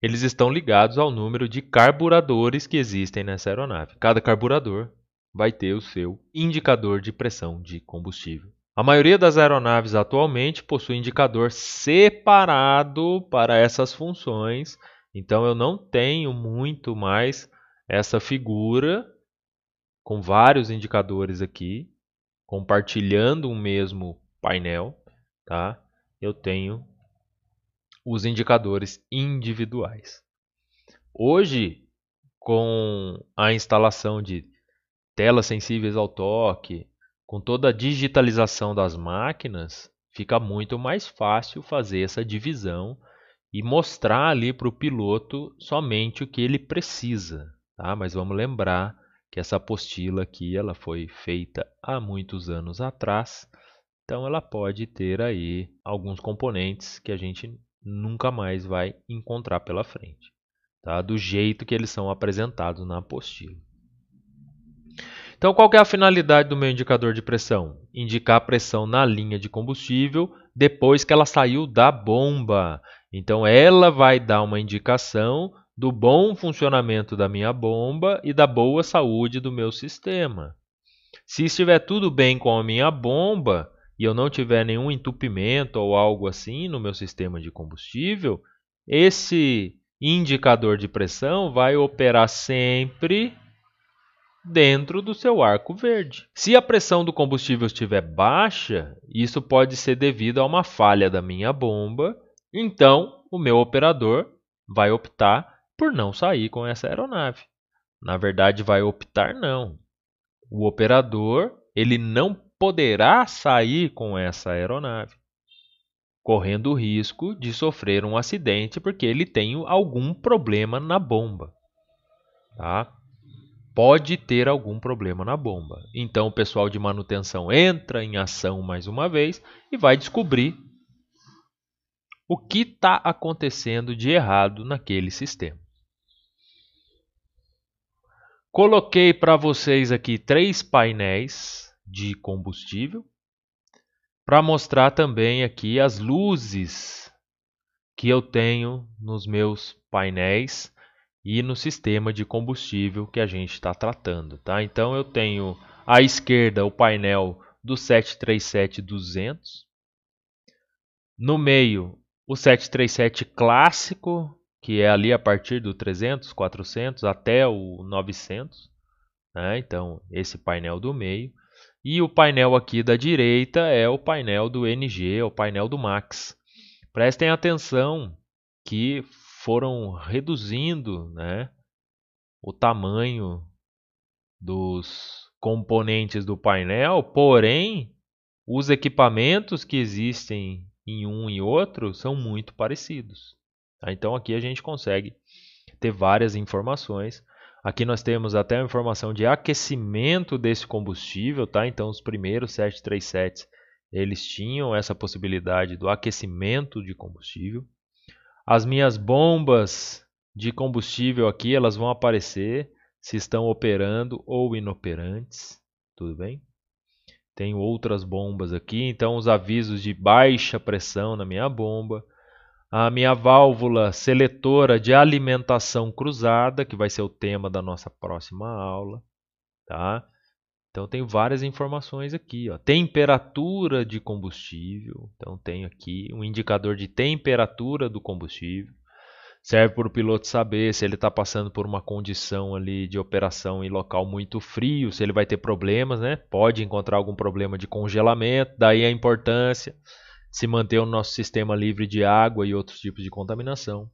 eles estão ligados ao número de carburadores que existem nessa aeronave. Cada carburador vai ter o seu indicador de pressão de combustível. A maioria das aeronaves atualmente possui indicador separado para essas funções, então eu não tenho muito mais essa figura com vários indicadores aqui, compartilhando um mesmo painel, tá? Eu tenho os indicadores individuais. Hoje, com a instalação de telas sensíveis ao toque, com toda a digitalização das máquinas, fica muito mais fácil fazer essa divisão e mostrar ali para o piloto somente o que ele precisa. Tá? Mas vamos lembrar que essa apostila aqui ela foi feita há muitos anos atrás, então ela pode ter aí alguns componentes que a gente nunca mais vai encontrar pela frente, tá? do jeito que eles são apresentados na apostila. Então, qual é a finalidade do meu indicador de pressão? Indicar a pressão na linha de combustível depois que ela saiu da bomba. Então, ela vai dar uma indicação do bom funcionamento da minha bomba e da boa saúde do meu sistema. Se estiver tudo bem com a minha bomba e eu não tiver nenhum entupimento ou algo assim no meu sistema de combustível, esse indicador de pressão vai operar sempre dentro do seu arco verde. Se a pressão do combustível estiver baixa, isso pode ser devido a uma falha da minha bomba, então o meu operador vai optar por não sair com essa aeronave. Na verdade, vai optar não. O operador ele não poderá sair com essa aeronave, correndo o risco de sofrer um acidente porque ele tem algum problema na bomba. Tá? pode ter algum problema na bomba. Então o pessoal de manutenção entra em ação mais uma vez e vai descobrir o que está acontecendo de errado naquele sistema. Coloquei para vocês aqui três painéis de combustível para mostrar também aqui as luzes que eu tenho nos meus painéis e no sistema de combustível que a gente está tratando. Tá? Então eu tenho à esquerda o painel do 737-200, no meio o 737 clássico, que é ali a partir do 300, 400 até o 900. Né? Então esse painel do meio. E o painel aqui da direita é o painel do NG, o painel do Max. Prestem atenção que foram reduzindo né, o tamanho dos componentes do painel, porém os equipamentos que existem em um e outro são muito parecidos. Tá? Então aqui a gente consegue ter várias informações. Aqui nós temos até a informação de aquecimento desse combustível, tá? Então os primeiros 737 eles tinham essa possibilidade do aquecimento de combustível. As minhas bombas de combustível aqui, elas vão aparecer se estão operando ou inoperantes, tudo bem? Tenho outras bombas aqui, então os avisos de baixa pressão na minha bomba. A minha válvula seletora de alimentação cruzada, que vai ser o tema da nossa próxima aula, tá? Então tem várias informações aqui, ó. Temperatura de combustível. Então tem aqui um indicador de temperatura do combustível. Serve para o piloto saber se ele está passando por uma condição ali de operação em local muito frio, se ele vai ter problemas, né? Pode encontrar algum problema de congelamento, daí a importância se manter o nosso sistema livre de água e outros tipos de contaminação.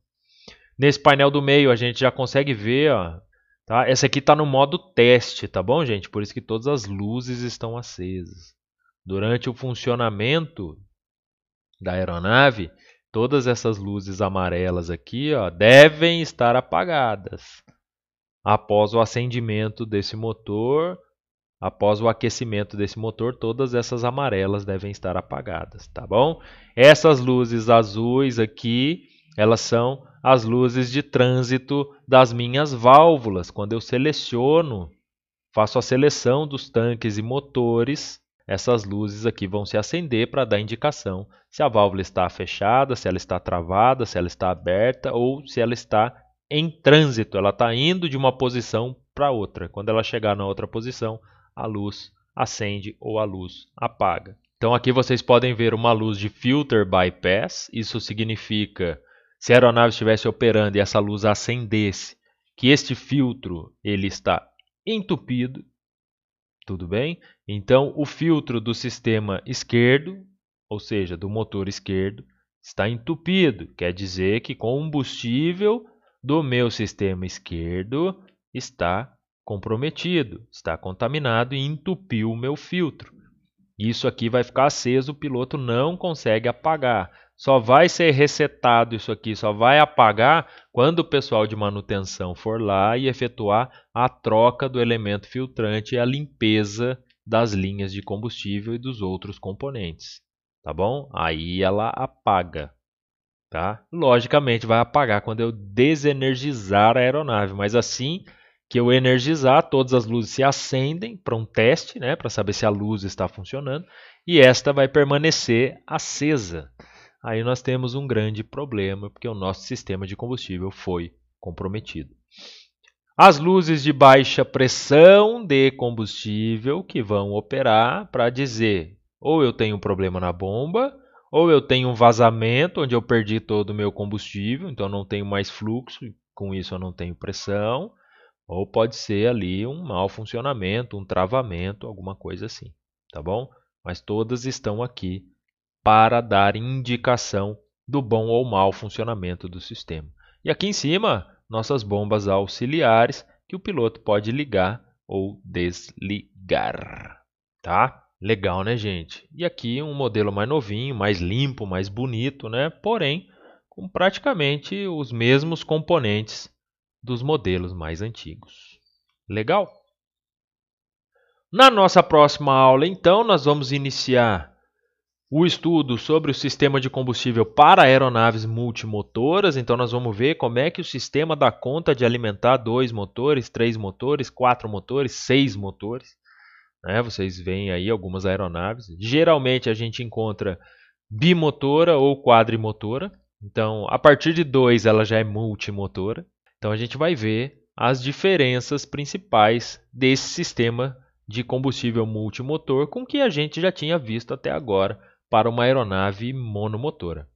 Nesse painel do meio a gente já consegue ver ó, Tá? Essa aqui está no modo teste, tá bom, gente? Por isso que todas as luzes estão acesas. Durante o funcionamento da aeronave, todas essas luzes amarelas aqui ó, devem estar apagadas. Após o acendimento desse motor, após o aquecimento desse motor, todas essas amarelas devem estar apagadas, tá bom? Essas luzes azuis aqui, elas são as luzes de trânsito das minhas válvulas. Quando eu seleciono, faço a seleção dos tanques e motores, essas luzes aqui vão se acender para dar indicação se a válvula está fechada, se ela está travada, se ela está aberta ou se ela está em trânsito, ela está indo de uma posição para outra. Quando ela chegar na outra posição, a luz acende ou a luz apaga. Então aqui vocês podem ver uma luz de filter bypass, isso significa se a aeronave estivesse operando e essa luz acendesse, que este filtro ele está entupido, tudo bem? Então o filtro do sistema esquerdo, ou seja, do motor esquerdo, está entupido. Quer dizer que combustível do meu sistema esquerdo está comprometido, está contaminado e entupiu o meu filtro. Isso aqui vai ficar aceso, o piloto não consegue apagar. Só vai ser resetado isso aqui, só vai apagar quando o pessoal de manutenção for lá e efetuar a troca do elemento filtrante e a limpeza das linhas de combustível e dos outros componentes. Tá bom? Aí ela apaga. Tá? Logicamente vai apagar quando eu desenergizar a aeronave, mas assim que eu energizar, todas as luzes se acendem para um teste, né, para saber se a luz está funcionando, e esta vai permanecer acesa. Aí nós temos um grande problema, porque o nosso sistema de combustível foi comprometido. As luzes de baixa pressão de combustível que vão operar para dizer ou eu tenho um problema na bomba, ou eu tenho um vazamento onde eu perdi todo o meu combustível, então não tenho mais fluxo, com isso eu não tenho pressão, ou pode ser ali um mau funcionamento, um travamento, alguma coisa assim, tá bom? Mas todas estão aqui para dar indicação do bom ou mau funcionamento do sistema. E aqui em cima, nossas bombas auxiliares que o piloto pode ligar ou desligar, tá? Legal, né, gente? E aqui um modelo mais novinho, mais limpo, mais bonito, né? Porém, com praticamente os mesmos componentes dos modelos mais antigos. Legal? Na nossa próxima aula, então, nós vamos iniciar o estudo sobre o sistema de combustível para aeronaves multimotoras. Então, nós vamos ver como é que o sistema dá conta de alimentar dois motores, três motores, quatro motores, seis motores. Né? Vocês veem aí algumas aeronaves. Geralmente a gente encontra bimotora ou quadrimotora. Então, a partir de dois ela já é multimotora. Então a gente vai ver as diferenças principais desse sistema de combustível multimotor com que a gente já tinha visto até agora para uma aeronave monomotora.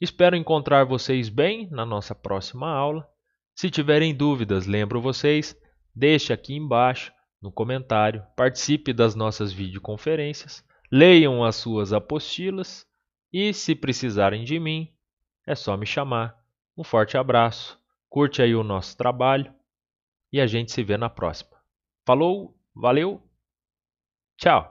Espero encontrar vocês bem na nossa próxima aula. Se tiverem dúvidas, lembro vocês, deixe aqui embaixo no comentário, participe das nossas videoconferências, leiam as suas apostilas e, se precisarem de mim, é só me chamar. Um forte abraço curte aí o nosso trabalho e a gente se vê na próxima. Falou, valeu, tchau!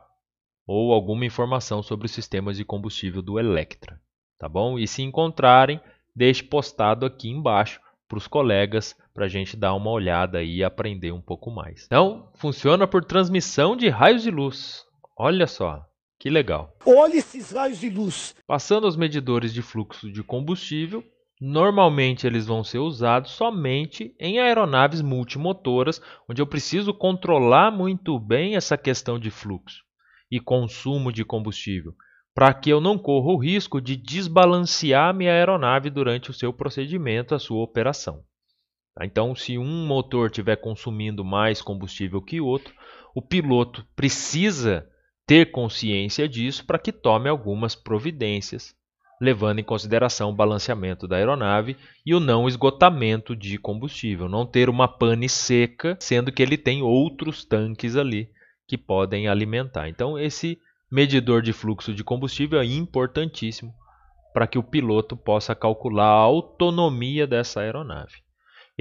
Ou alguma informação sobre os sistemas de combustível do Electra, tá bom? E se encontrarem, deixe postado aqui embaixo para os colegas para a gente dar uma olhada e aprender um pouco mais. Então, funciona por transmissão de raios de luz. Olha só, que legal. Olha esses raios de luz. Passando os medidores de fluxo de combustível, Normalmente eles vão ser usados somente em aeronaves multimotoras, onde eu preciso controlar muito bem essa questão de fluxo e consumo de combustível, para que eu não corra o risco de desbalancear minha aeronave durante o seu procedimento, a sua operação. Tá? Então, se um motor estiver consumindo mais combustível que outro, o piloto precisa ter consciência disso para que tome algumas providências levando em consideração o balanceamento da aeronave e o não esgotamento de combustível, não ter uma pane seca, sendo que ele tem outros tanques ali que podem alimentar. Então, esse medidor de fluxo de combustível é importantíssimo para que o piloto possa calcular a autonomia dessa aeronave.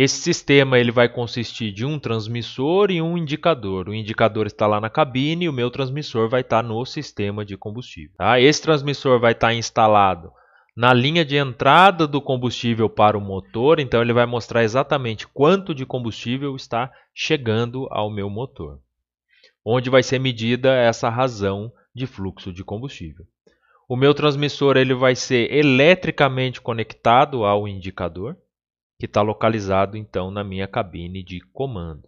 Esse sistema ele vai consistir de um transmissor e um indicador. O indicador está lá na cabine e o meu transmissor vai estar no sistema de combustível. Tá? Esse transmissor vai estar instalado na linha de entrada do combustível para o motor, então ele vai mostrar exatamente quanto de combustível está chegando ao meu motor. Onde vai ser medida essa razão de fluxo de combustível. O meu transmissor ele vai ser eletricamente conectado ao indicador que está localizado então na minha cabine de comando.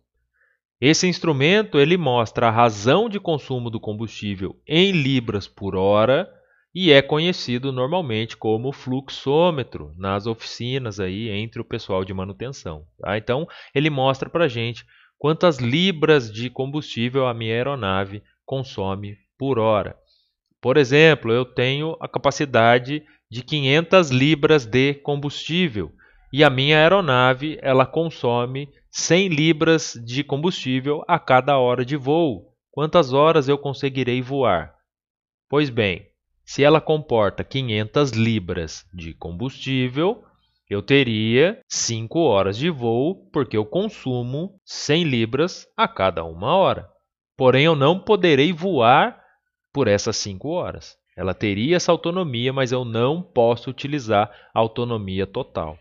Esse instrumento ele mostra a razão de consumo do combustível em libras por hora e é conhecido normalmente como fluxômetro nas oficinas aí entre o pessoal de manutenção. Tá? Então ele mostra para gente quantas libras de combustível a minha aeronave consome por hora. Por exemplo, eu tenho a capacidade de 500 libras de combustível e a minha aeronave ela consome 100 libras de combustível a cada hora de voo. Quantas horas eu conseguirei voar? Pois bem, se ela comporta 500 libras de combustível, eu teria 5 horas de voo, porque eu consumo 100 libras a cada uma hora. Porém, eu não poderei voar por essas 5 horas. Ela teria essa autonomia, mas eu não posso utilizar a autonomia total.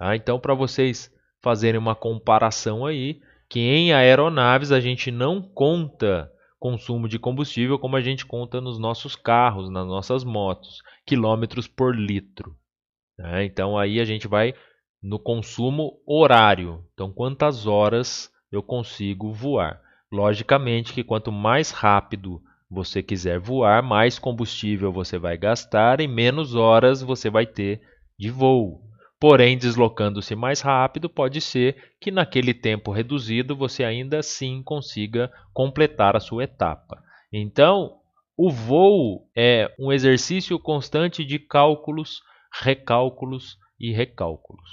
Tá? Então, para vocês fazerem uma comparação aí, que em aeronaves a gente não conta consumo de combustível como a gente conta nos nossos carros, nas nossas motos, quilômetros por litro. Né? Então aí a gente vai no consumo horário. Então quantas horas eu consigo voar? Logicamente que quanto mais rápido você quiser voar, mais combustível você vai gastar e menos horas você vai ter de voo. Porém, deslocando-se mais rápido, pode ser que naquele tempo reduzido você ainda assim consiga completar a sua etapa. Então, o voo é um exercício constante de cálculos recálculos e recálculos,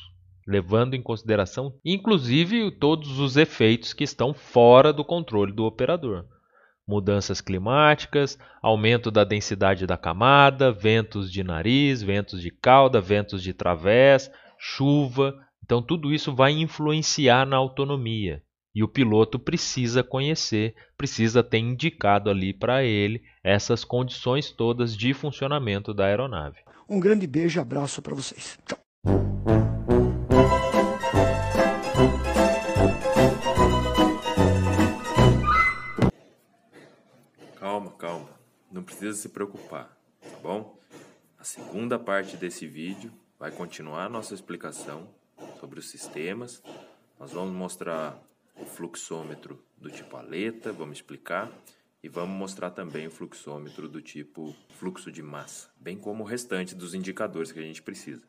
levando em consideração inclusive todos os efeitos que estão fora do controle do operador. Mudanças climáticas, aumento da densidade da camada, ventos de nariz, ventos de cauda, ventos de través, chuva. Então, tudo isso vai influenciar na autonomia. E o piloto precisa conhecer, precisa ter indicado ali para ele essas condições todas de funcionamento da aeronave. Um grande beijo e abraço para vocês. Tchau. Não precisa se preocupar, tá bom? A segunda parte desse vídeo vai continuar a nossa explicação sobre os sistemas. Nós vamos mostrar o fluxômetro do tipo aleta, vamos explicar e vamos mostrar também o fluxômetro do tipo fluxo de massa, bem como o restante dos indicadores que a gente precisa,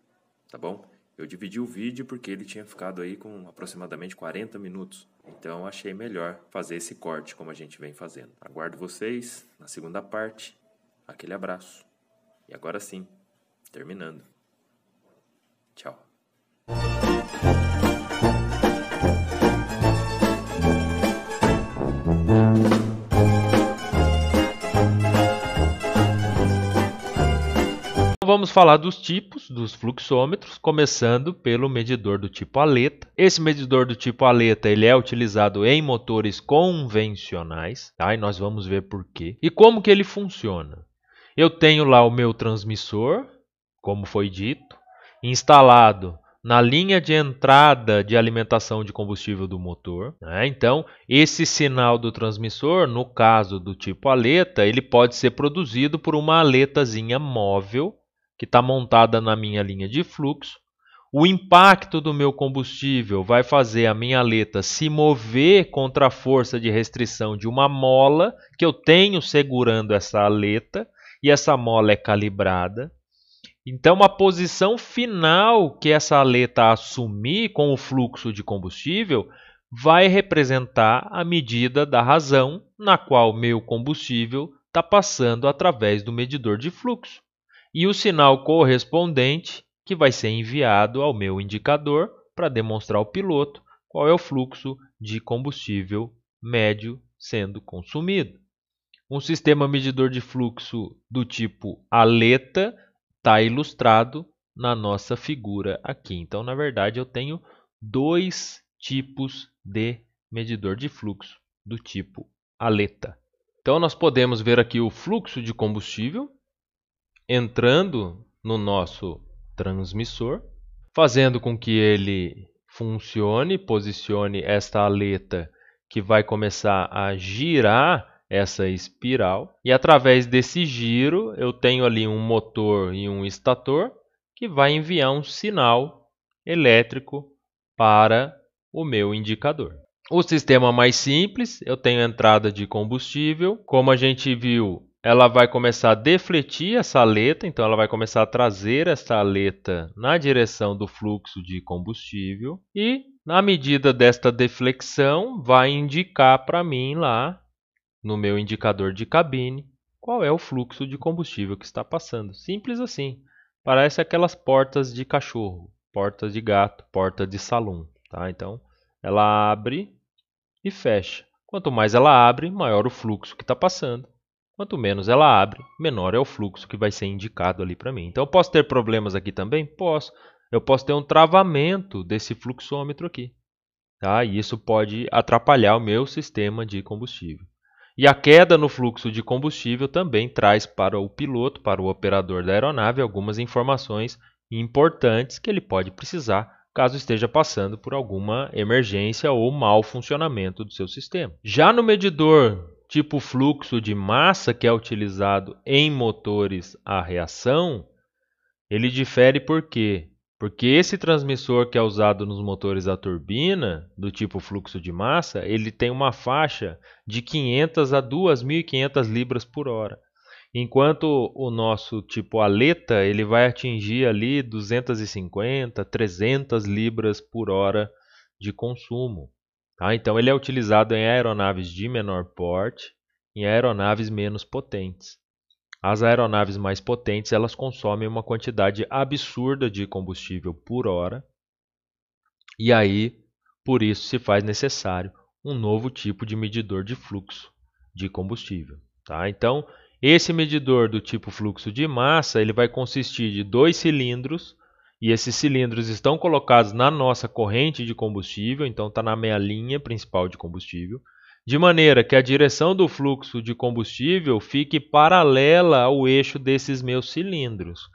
tá bom? Eu dividi o vídeo porque ele tinha ficado aí com aproximadamente 40 minutos, então achei melhor fazer esse corte como a gente vem fazendo. Aguardo vocês na segunda parte. Aquele abraço. E agora sim, terminando. Tchau. Vamos falar dos tipos dos fluxômetros, começando pelo medidor do tipo aleta. Esse medidor do tipo aleta ele é utilizado em motores convencionais, tá? e nós vamos ver por quê. E como que ele funciona? Eu tenho lá o meu transmissor, como foi dito, instalado na linha de entrada de alimentação de combustível do motor. Né? Então, esse sinal do transmissor, no caso do tipo aleta, ele pode ser produzido por uma aletazinha móvel que está montada na minha linha de fluxo. O impacto do meu combustível vai fazer a minha aleta se mover contra a força de restrição de uma mola que eu tenho segurando essa aleta, e essa mola é calibrada. Então, a posição final que essa aleta assumir com o fluxo de combustível vai representar a medida da razão na qual meu combustível está passando através do medidor de fluxo e o sinal correspondente que vai ser enviado ao meu indicador para demonstrar ao piloto qual é o fluxo de combustível médio sendo consumido. Um sistema medidor de fluxo do tipo aleta está ilustrado na nossa figura aqui. Então, na verdade, eu tenho dois tipos de medidor de fluxo do tipo aleta. Então, nós podemos ver aqui o fluxo de combustível, entrando no nosso transmissor, fazendo com que ele funcione, posicione esta aleta que vai começar a girar essa espiral e através desse giro eu tenho ali um motor e um estator que vai enviar um sinal elétrico para o meu indicador. O sistema mais simples, eu tenho entrada de combustível, como a gente viu, ela vai começar a defletir essa aleta, então ela vai começar a trazer essa aleta na direção do fluxo de combustível e na medida desta deflexão vai indicar para mim lá no meu indicador de cabine qual é o fluxo de combustível que está passando. Simples assim. Parece aquelas portas de cachorro, portas de gato, porta de salão, tá? Então, ela abre e fecha. Quanto mais ela abre, maior o fluxo que está passando. Quanto menos ela abre, menor é o fluxo que vai ser indicado ali para mim. Então, eu posso ter problemas aqui também? Posso. eu posso ter um travamento desse fluxômetro aqui. Tá? E isso pode atrapalhar o meu sistema de combustível. E a queda no fluxo de combustível também traz para o piloto, para o operador da aeronave, algumas informações importantes que ele pode precisar caso esteja passando por alguma emergência ou mau funcionamento do seu sistema. Já no medidor tipo fluxo de massa que é utilizado em motores a reação, ele difere por quê? Porque esse transmissor que é usado nos motores a turbina, do tipo fluxo de massa, ele tem uma faixa de 500 a 2.500 libras por hora. Enquanto o nosso tipo aleta, ele vai atingir ali 250, 300 libras por hora de consumo. Tá? Então ele é utilizado em aeronaves de menor porte, em aeronaves menos potentes. As aeronaves mais potentes elas consomem uma quantidade absurda de combustível por hora, e aí por isso se faz necessário um novo tipo de medidor de fluxo de combustível. Tá? Então, esse medidor do tipo fluxo de massa ele vai consistir de dois cilindros e esses cilindros estão colocados na nossa corrente de combustível, então está na minha linha principal de combustível de maneira que a direção do fluxo de combustível fique paralela ao eixo desses meus cilindros.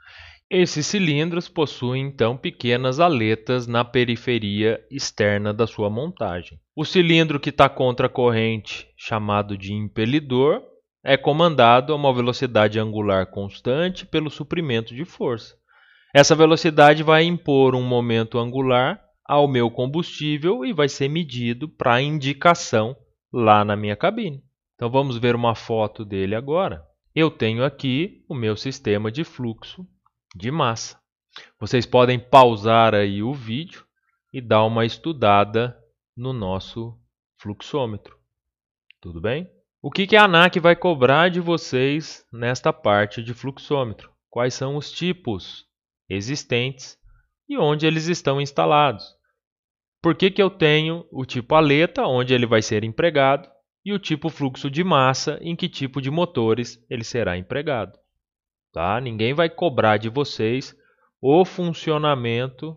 Esses cilindros possuem então pequenas aletas na periferia externa da sua montagem. O cilindro que está contra a corrente, chamado de impelidor, é comandado a uma velocidade angular constante pelo suprimento de força. Essa velocidade vai impor um momento angular ao meu combustível e vai ser medido para indicação lá na minha cabine. Então vamos ver uma foto dele agora. Eu tenho aqui o meu sistema de fluxo de massa. Vocês podem pausar aí o vídeo e dar uma estudada no nosso fluxômetro. Tudo bem? O que, que a ANAC vai cobrar de vocês nesta parte de fluxômetro? Quais são os tipos existentes e onde eles estão instalados? Por que, que eu tenho o tipo aleta, onde ele vai ser empregado, e o tipo fluxo de massa, em que tipo de motores ele será empregado. Tá? Ninguém vai cobrar de vocês o funcionamento,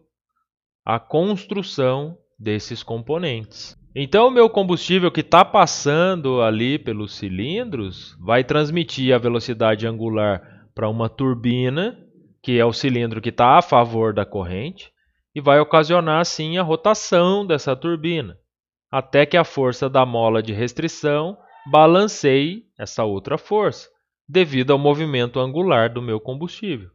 a construção desses componentes. Então, o meu combustível que está passando ali pelos cilindros vai transmitir a velocidade angular para uma turbina, que é o cilindro que está a favor da corrente, e vai ocasionar assim a rotação dessa turbina, até que a força da mola de restrição balanceie essa outra força, devido ao movimento angular do meu combustível.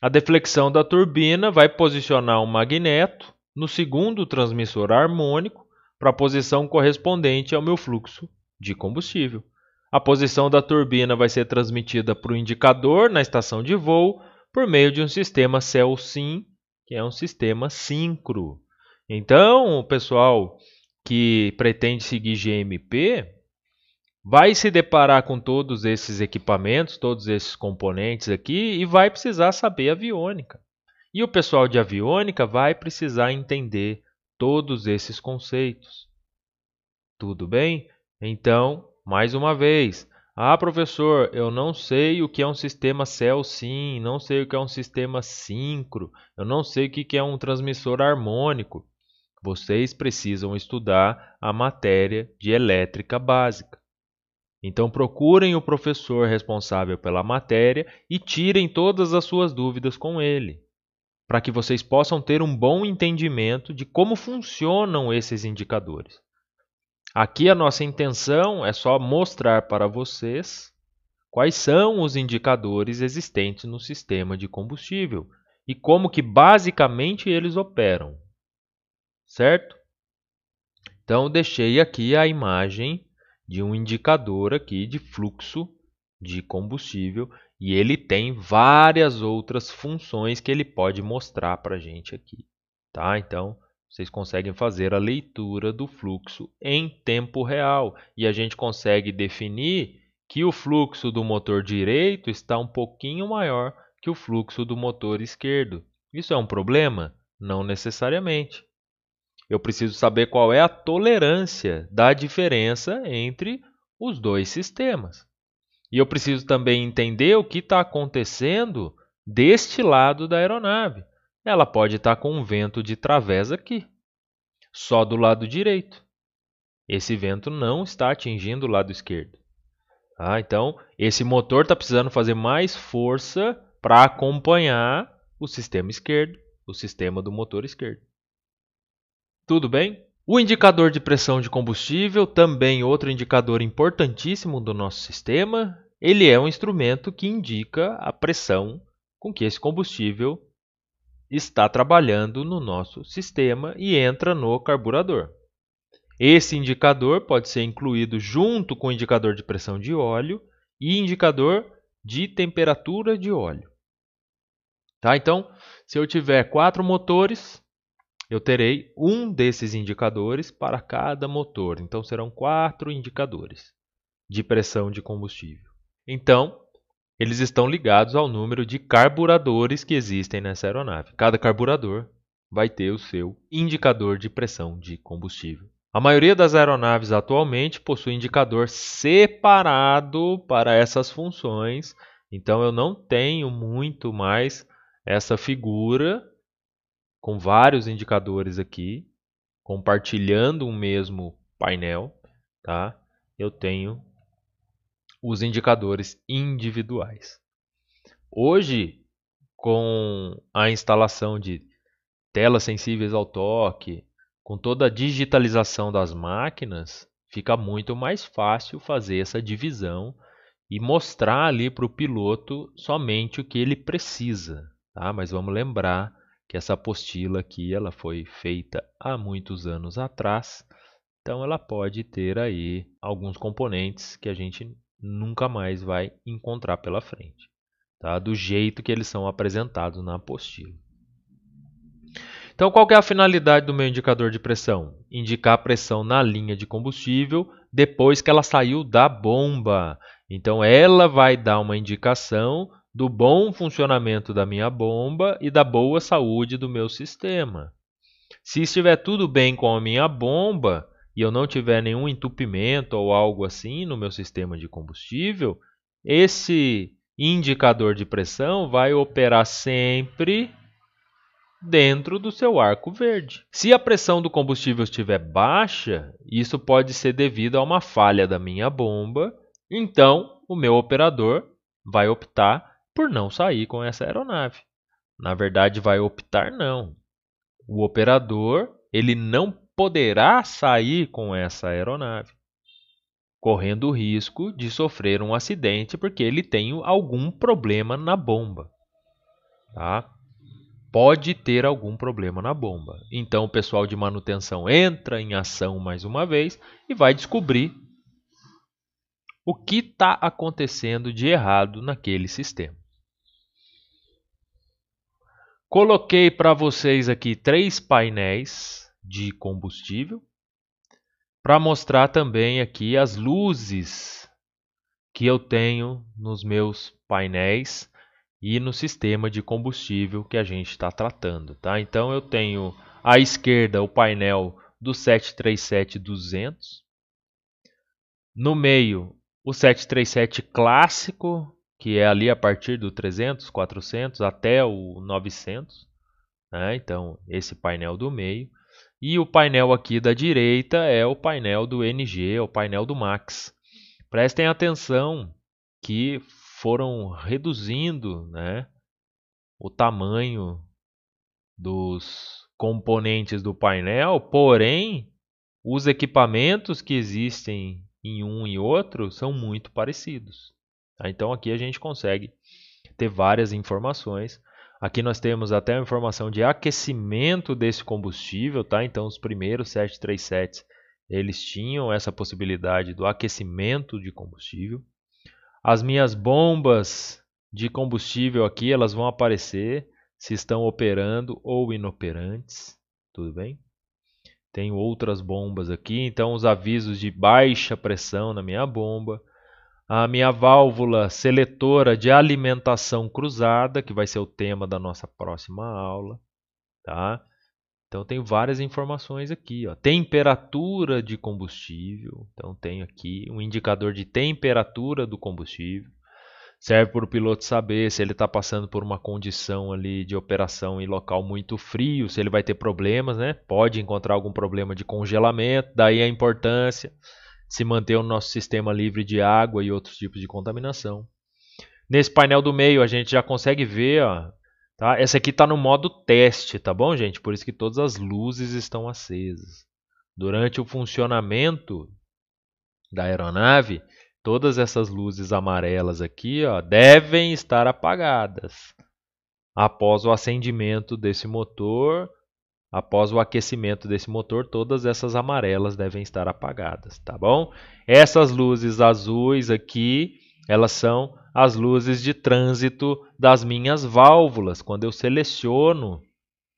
A deflexão da turbina vai posicionar um magneto no segundo transmissor harmônico para a posição correspondente ao meu fluxo de combustível. A posição da turbina vai ser transmitida para o indicador na estação de voo por meio de um sistema CEL-SYM que é um sistema sincro. Então, o pessoal que pretende seguir GMP vai se deparar com todos esses equipamentos, todos esses componentes aqui e vai precisar saber aviônica. E o pessoal de aviônica vai precisar entender todos esses conceitos. Tudo bem? Então, mais uma vez, ah, professor, eu não sei o que é um sistema CEL-SYM, não sei o que é um sistema sincro, eu não sei o que é um transmissor harmônico. Vocês precisam estudar a matéria de elétrica básica. Então procurem o professor responsável pela matéria e tirem todas as suas dúvidas com ele, para que vocês possam ter um bom entendimento de como funcionam esses indicadores. Aqui a nossa intenção é só mostrar para vocês quais são os indicadores existentes no sistema de combustível e como que basicamente eles operam. Certo? Então deixei aqui a imagem de um indicador aqui de fluxo de combustível e ele tem várias outras funções que ele pode mostrar para a gente aqui. Tá? Então, vocês conseguem fazer a leitura do fluxo em tempo real e a gente consegue definir que o fluxo do motor direito está um pouquinho maior que o fluxo do motor esquerdo. Isso é um problema? Não necessariamente. Eu preciso saber qual é a tolerância da diferença entre os dois sistemas. E eu preciso também entender o que está acontecendo deste lado da aeronave. Ela pode estar com um vento de través aqui, só do lado direito. Esse vento não está atingindo o lado esquerdo. Tá? Então, esse motor está precisando fazer mais força para acompanhar o sistema esquerdo, o sistema do motor esquerdo. Tudo bem? O indicador de pressão de combustível, também outro indicador importantíssimo do nosso sistema, ele é um instrumento que indica a pressão com que esse combustível está trabalhando no nosso sistema e entra no carburador. Esse indicador pode ser incluído junto com o indicador de pressão de óleo e indicador de temperatura de óleo. Tá? Então, se eu tiver quatro motores, eu terei um desses indicadores para cada motor. Então, serão quatro indicadores de pressão de combustível. Então, eles estão ligados ao número de carburadores que existem nessa aeronave. Cada carburador vai ter o seu indicador de pressão de combustível. A maioria das aeronaves atualmente possui indicador separado para essas funções, então eu não tenho muito mais essa figura com vários indicadores aqui, compartilhando um mesmo painel, tá? Eu tenho os indicadores individuais. Hoje, com a instalação de telas sensíveis ao toque, com toda a digitalização das máquinas, fica muito mais fácil fazer essa divisão e mostrar ali para o piloto somente o que ele precisa. Tá? Mas vamos lembrar que essa apostila aqui ela foi feita há muitos anos atrás, então ela pode ter aí alguns componentes que a gente nunca mais vai encontrar pela frente, tá? do jeito que eles são apresentados na apostila. Então, qual é a finalidade do meu indicador de pressão? Indicar a pressão na linha de combustível depois que ela saiu da bomba. Então, ela vai dar uma indicação do bom funcionamento da minha bomba e da boa saúde do meu sistema. Se estiver tudo bem com a minha bomba e eu não tiver nenhum entupimento ou algo assim no meu sistema de combustível, esse indicador de pressão vai operar sempre dentro do seu arco verde. Se a pressão do combustível estiver baixa, isso pode ser devido a uma falha da minha bomba, então o meu operador vai optar por não sair com essa aeronave. Na verdade, vai optar não. O operador ele não poderá sair com essa aeronave, correndo o risco de sofrer um acidente porque ele tem algum problema na bomba. Tá? pode ter algum problema na bomba. Então o pessoal de manutenção entra em ação mais uma vez e vai descobrir o que está acontecendo de errado naquele sistema. Coloquei para vocês aqui três painéis de combustível para mostrar também aqui as luzes que eu tenho nos meus painéis e no sistema de combustível que a gente está tratando. Tá? Então eu tenho à esquerda o painel do 737-200, no meio o 737 clássico, que é ali a partir do 300, 400 até o 900, né? então esse painel do meio. E o painel aqui da direita é o painel do NG, é o painel do Max. Prestem atenção que foram reduzindo né, o tamanho dos componentes do painel, porém os equipamentos que existem em um e outro são muito parecidos. Tá? Então aqui a gente consegue ter várias informações. Aqui nós temos até a informação de aquecimento desse combustível, tá? Então os primeiros 737 eles tinham essa possibilidade do aquecimento de combustível. As minhas bombas de combustível aqui, elas vão aparecer se estão operando ou inoperantes, tudo bem? Tenho outras bombas aqui, então os avisos de baixa pressão na minha bomba. A minha válvula seletora de alimentação cruzada, que vai ser o tema da nossa próxima aula, tá? Então tenho várias informações aqui, ó. Temperatura de combustível. Então tenho aqui um indicador de temperatura do combustível. serve para o piloto saber se ele está passando por uma condição ali de operação em local muito frio, se ele vai ter problemas, né? Pode encontrar algum problema de congelamento, daí a importância se manter o nosso sistema livre de água e outros tipos de contaminação. Nesse painel do meio a gente já consegue ver, ó, tá? Essa aqui está no modo teste, tá bom, gente? Por isso que todas as luzes estão acesas. Durante o funcionamento da aeronave, todas essas luzes amarelas aqui ó, devem estar apagadas. Após o acendimento desse motor, após o aquecimento desse motor, todas essas amarelas devem estar apagadas, tá bom? Essas luzes azuis aqui, elas são as luzes de trânsito das minhas válvulas. Quando eu seleciono,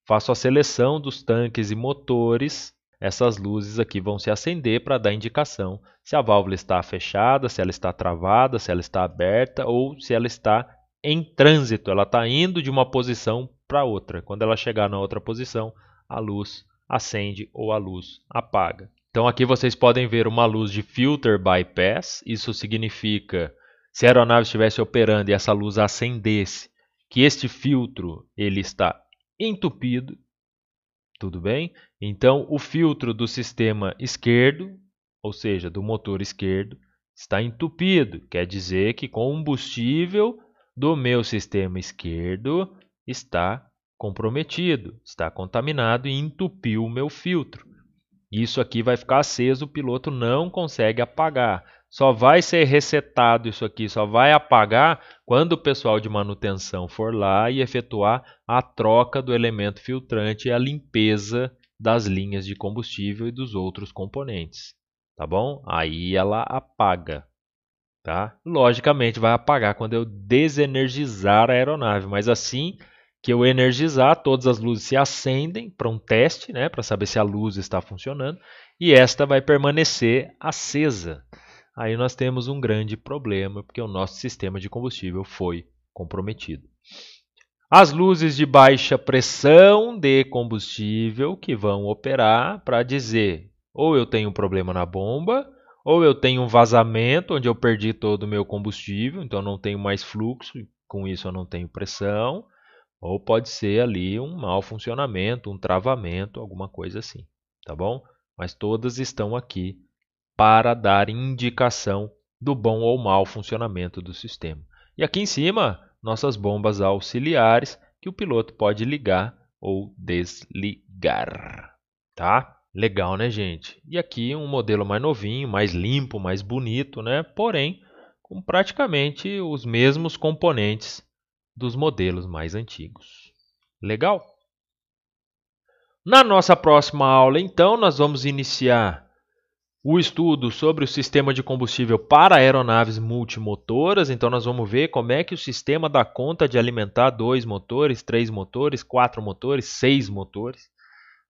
faço a seleção dos tanques e motores, essas luzes aqui vão se acender para dar indicação se a válvula está fechada, se ela está travada, se ela está aberta ou se ela está em trânsito, ela está indo de uma posição para outra. Quando ela chegar na outra posição, a luz acende ou a luz apaga. Então aqui vocês podem ver uma luz de filter bypass, isso significa se a aeronave estivesse operando e essa luz acendesse, que este filtro ele está entupido, tudo bem? Então, o filtro do sistema esquerdo, ou seja, do motor esquerdo, está entupido. Quer dizer que combustível do meu sistema esquerdo está comprometido, está contaminado e entupiu o meu filtro. Isso aqui vai ficar aceso, o piloto não consegue apagar. Só vai ser resetado isso aqui, só vai apagar quando o pessoal de manutenção for lá e efetuar a troca do elemento filtrante e a limpeza das linhas de combustível e dos outros componentes, tá bom? Aí ela apaga, tá? Logicamente vai apagar quando eu desenergizar a aeronave, mas assim que eu energizar, todas as luzes se acendem para um teste, né, para saber se a luz está funcionando, e esta vai permanecer acesa. Aí nós temos um grande problema, porque o nosso sistema de combustível foi comprometido. As luzes de baixa pressão de combustível que vão operar para dizer ou eu tenho um problema na bomba, ou eu tenho um vazamento onde eu perdi todo o meu combustível, então não tenho mais fluxo, com isso eu não tenho pressão, ou pode ser ali um mau funcionamento, um travamento, alguma coisa assim, tá bom? Mas todas estão aqui para dar indicação do bom ou mau funcionamento do sistema. E aqui em cima, nossas bombas auxiliares que o piloto pode ligar ou desligar, tá? Legal, né, gente? E aqui um modelo mais novinho, mais limpo, mais bonito, né? Porém, com praticamente os mesmos componentes dos modelos mais antigos. Legal? Na nossa próxima aula, então, nós vamos iniciar o estudo sobre o sistema de combustível para aeronaves multimotoras. Então, nós vamos ver como é que o sistema dá conta de alimentar dois motores, três motores, quatro motores, seis motores.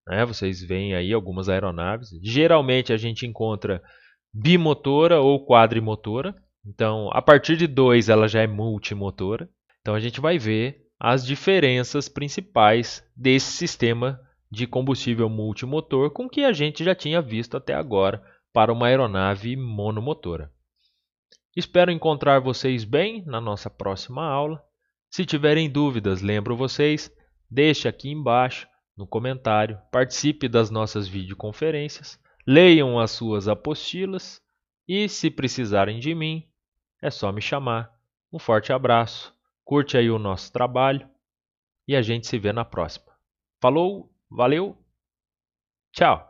Né? Vocês veem aí algumas aeronaves. Geralmente, a gente encontra bimotora ou quadrimotora. Então, a partir de dois, ela já é multimotora. Então a gente vai ver as diferenças principais desse sistema de combustível multimotor com que a gente já tinha visto até agora para uma aeronave monomotora. Espero encontrar vocês bem na nossa próxima aula. Se tiverem dúvidas, lembro vocês, deixe aqui embaixo no comentário, participe das nossas videoconferências, leiam as suas apostilas e, se precisarem de mim, é só me chamar. Um forte abraço curte aí o nosso trabalho e a gente se vê na próxima. Falou, valeu, tchau!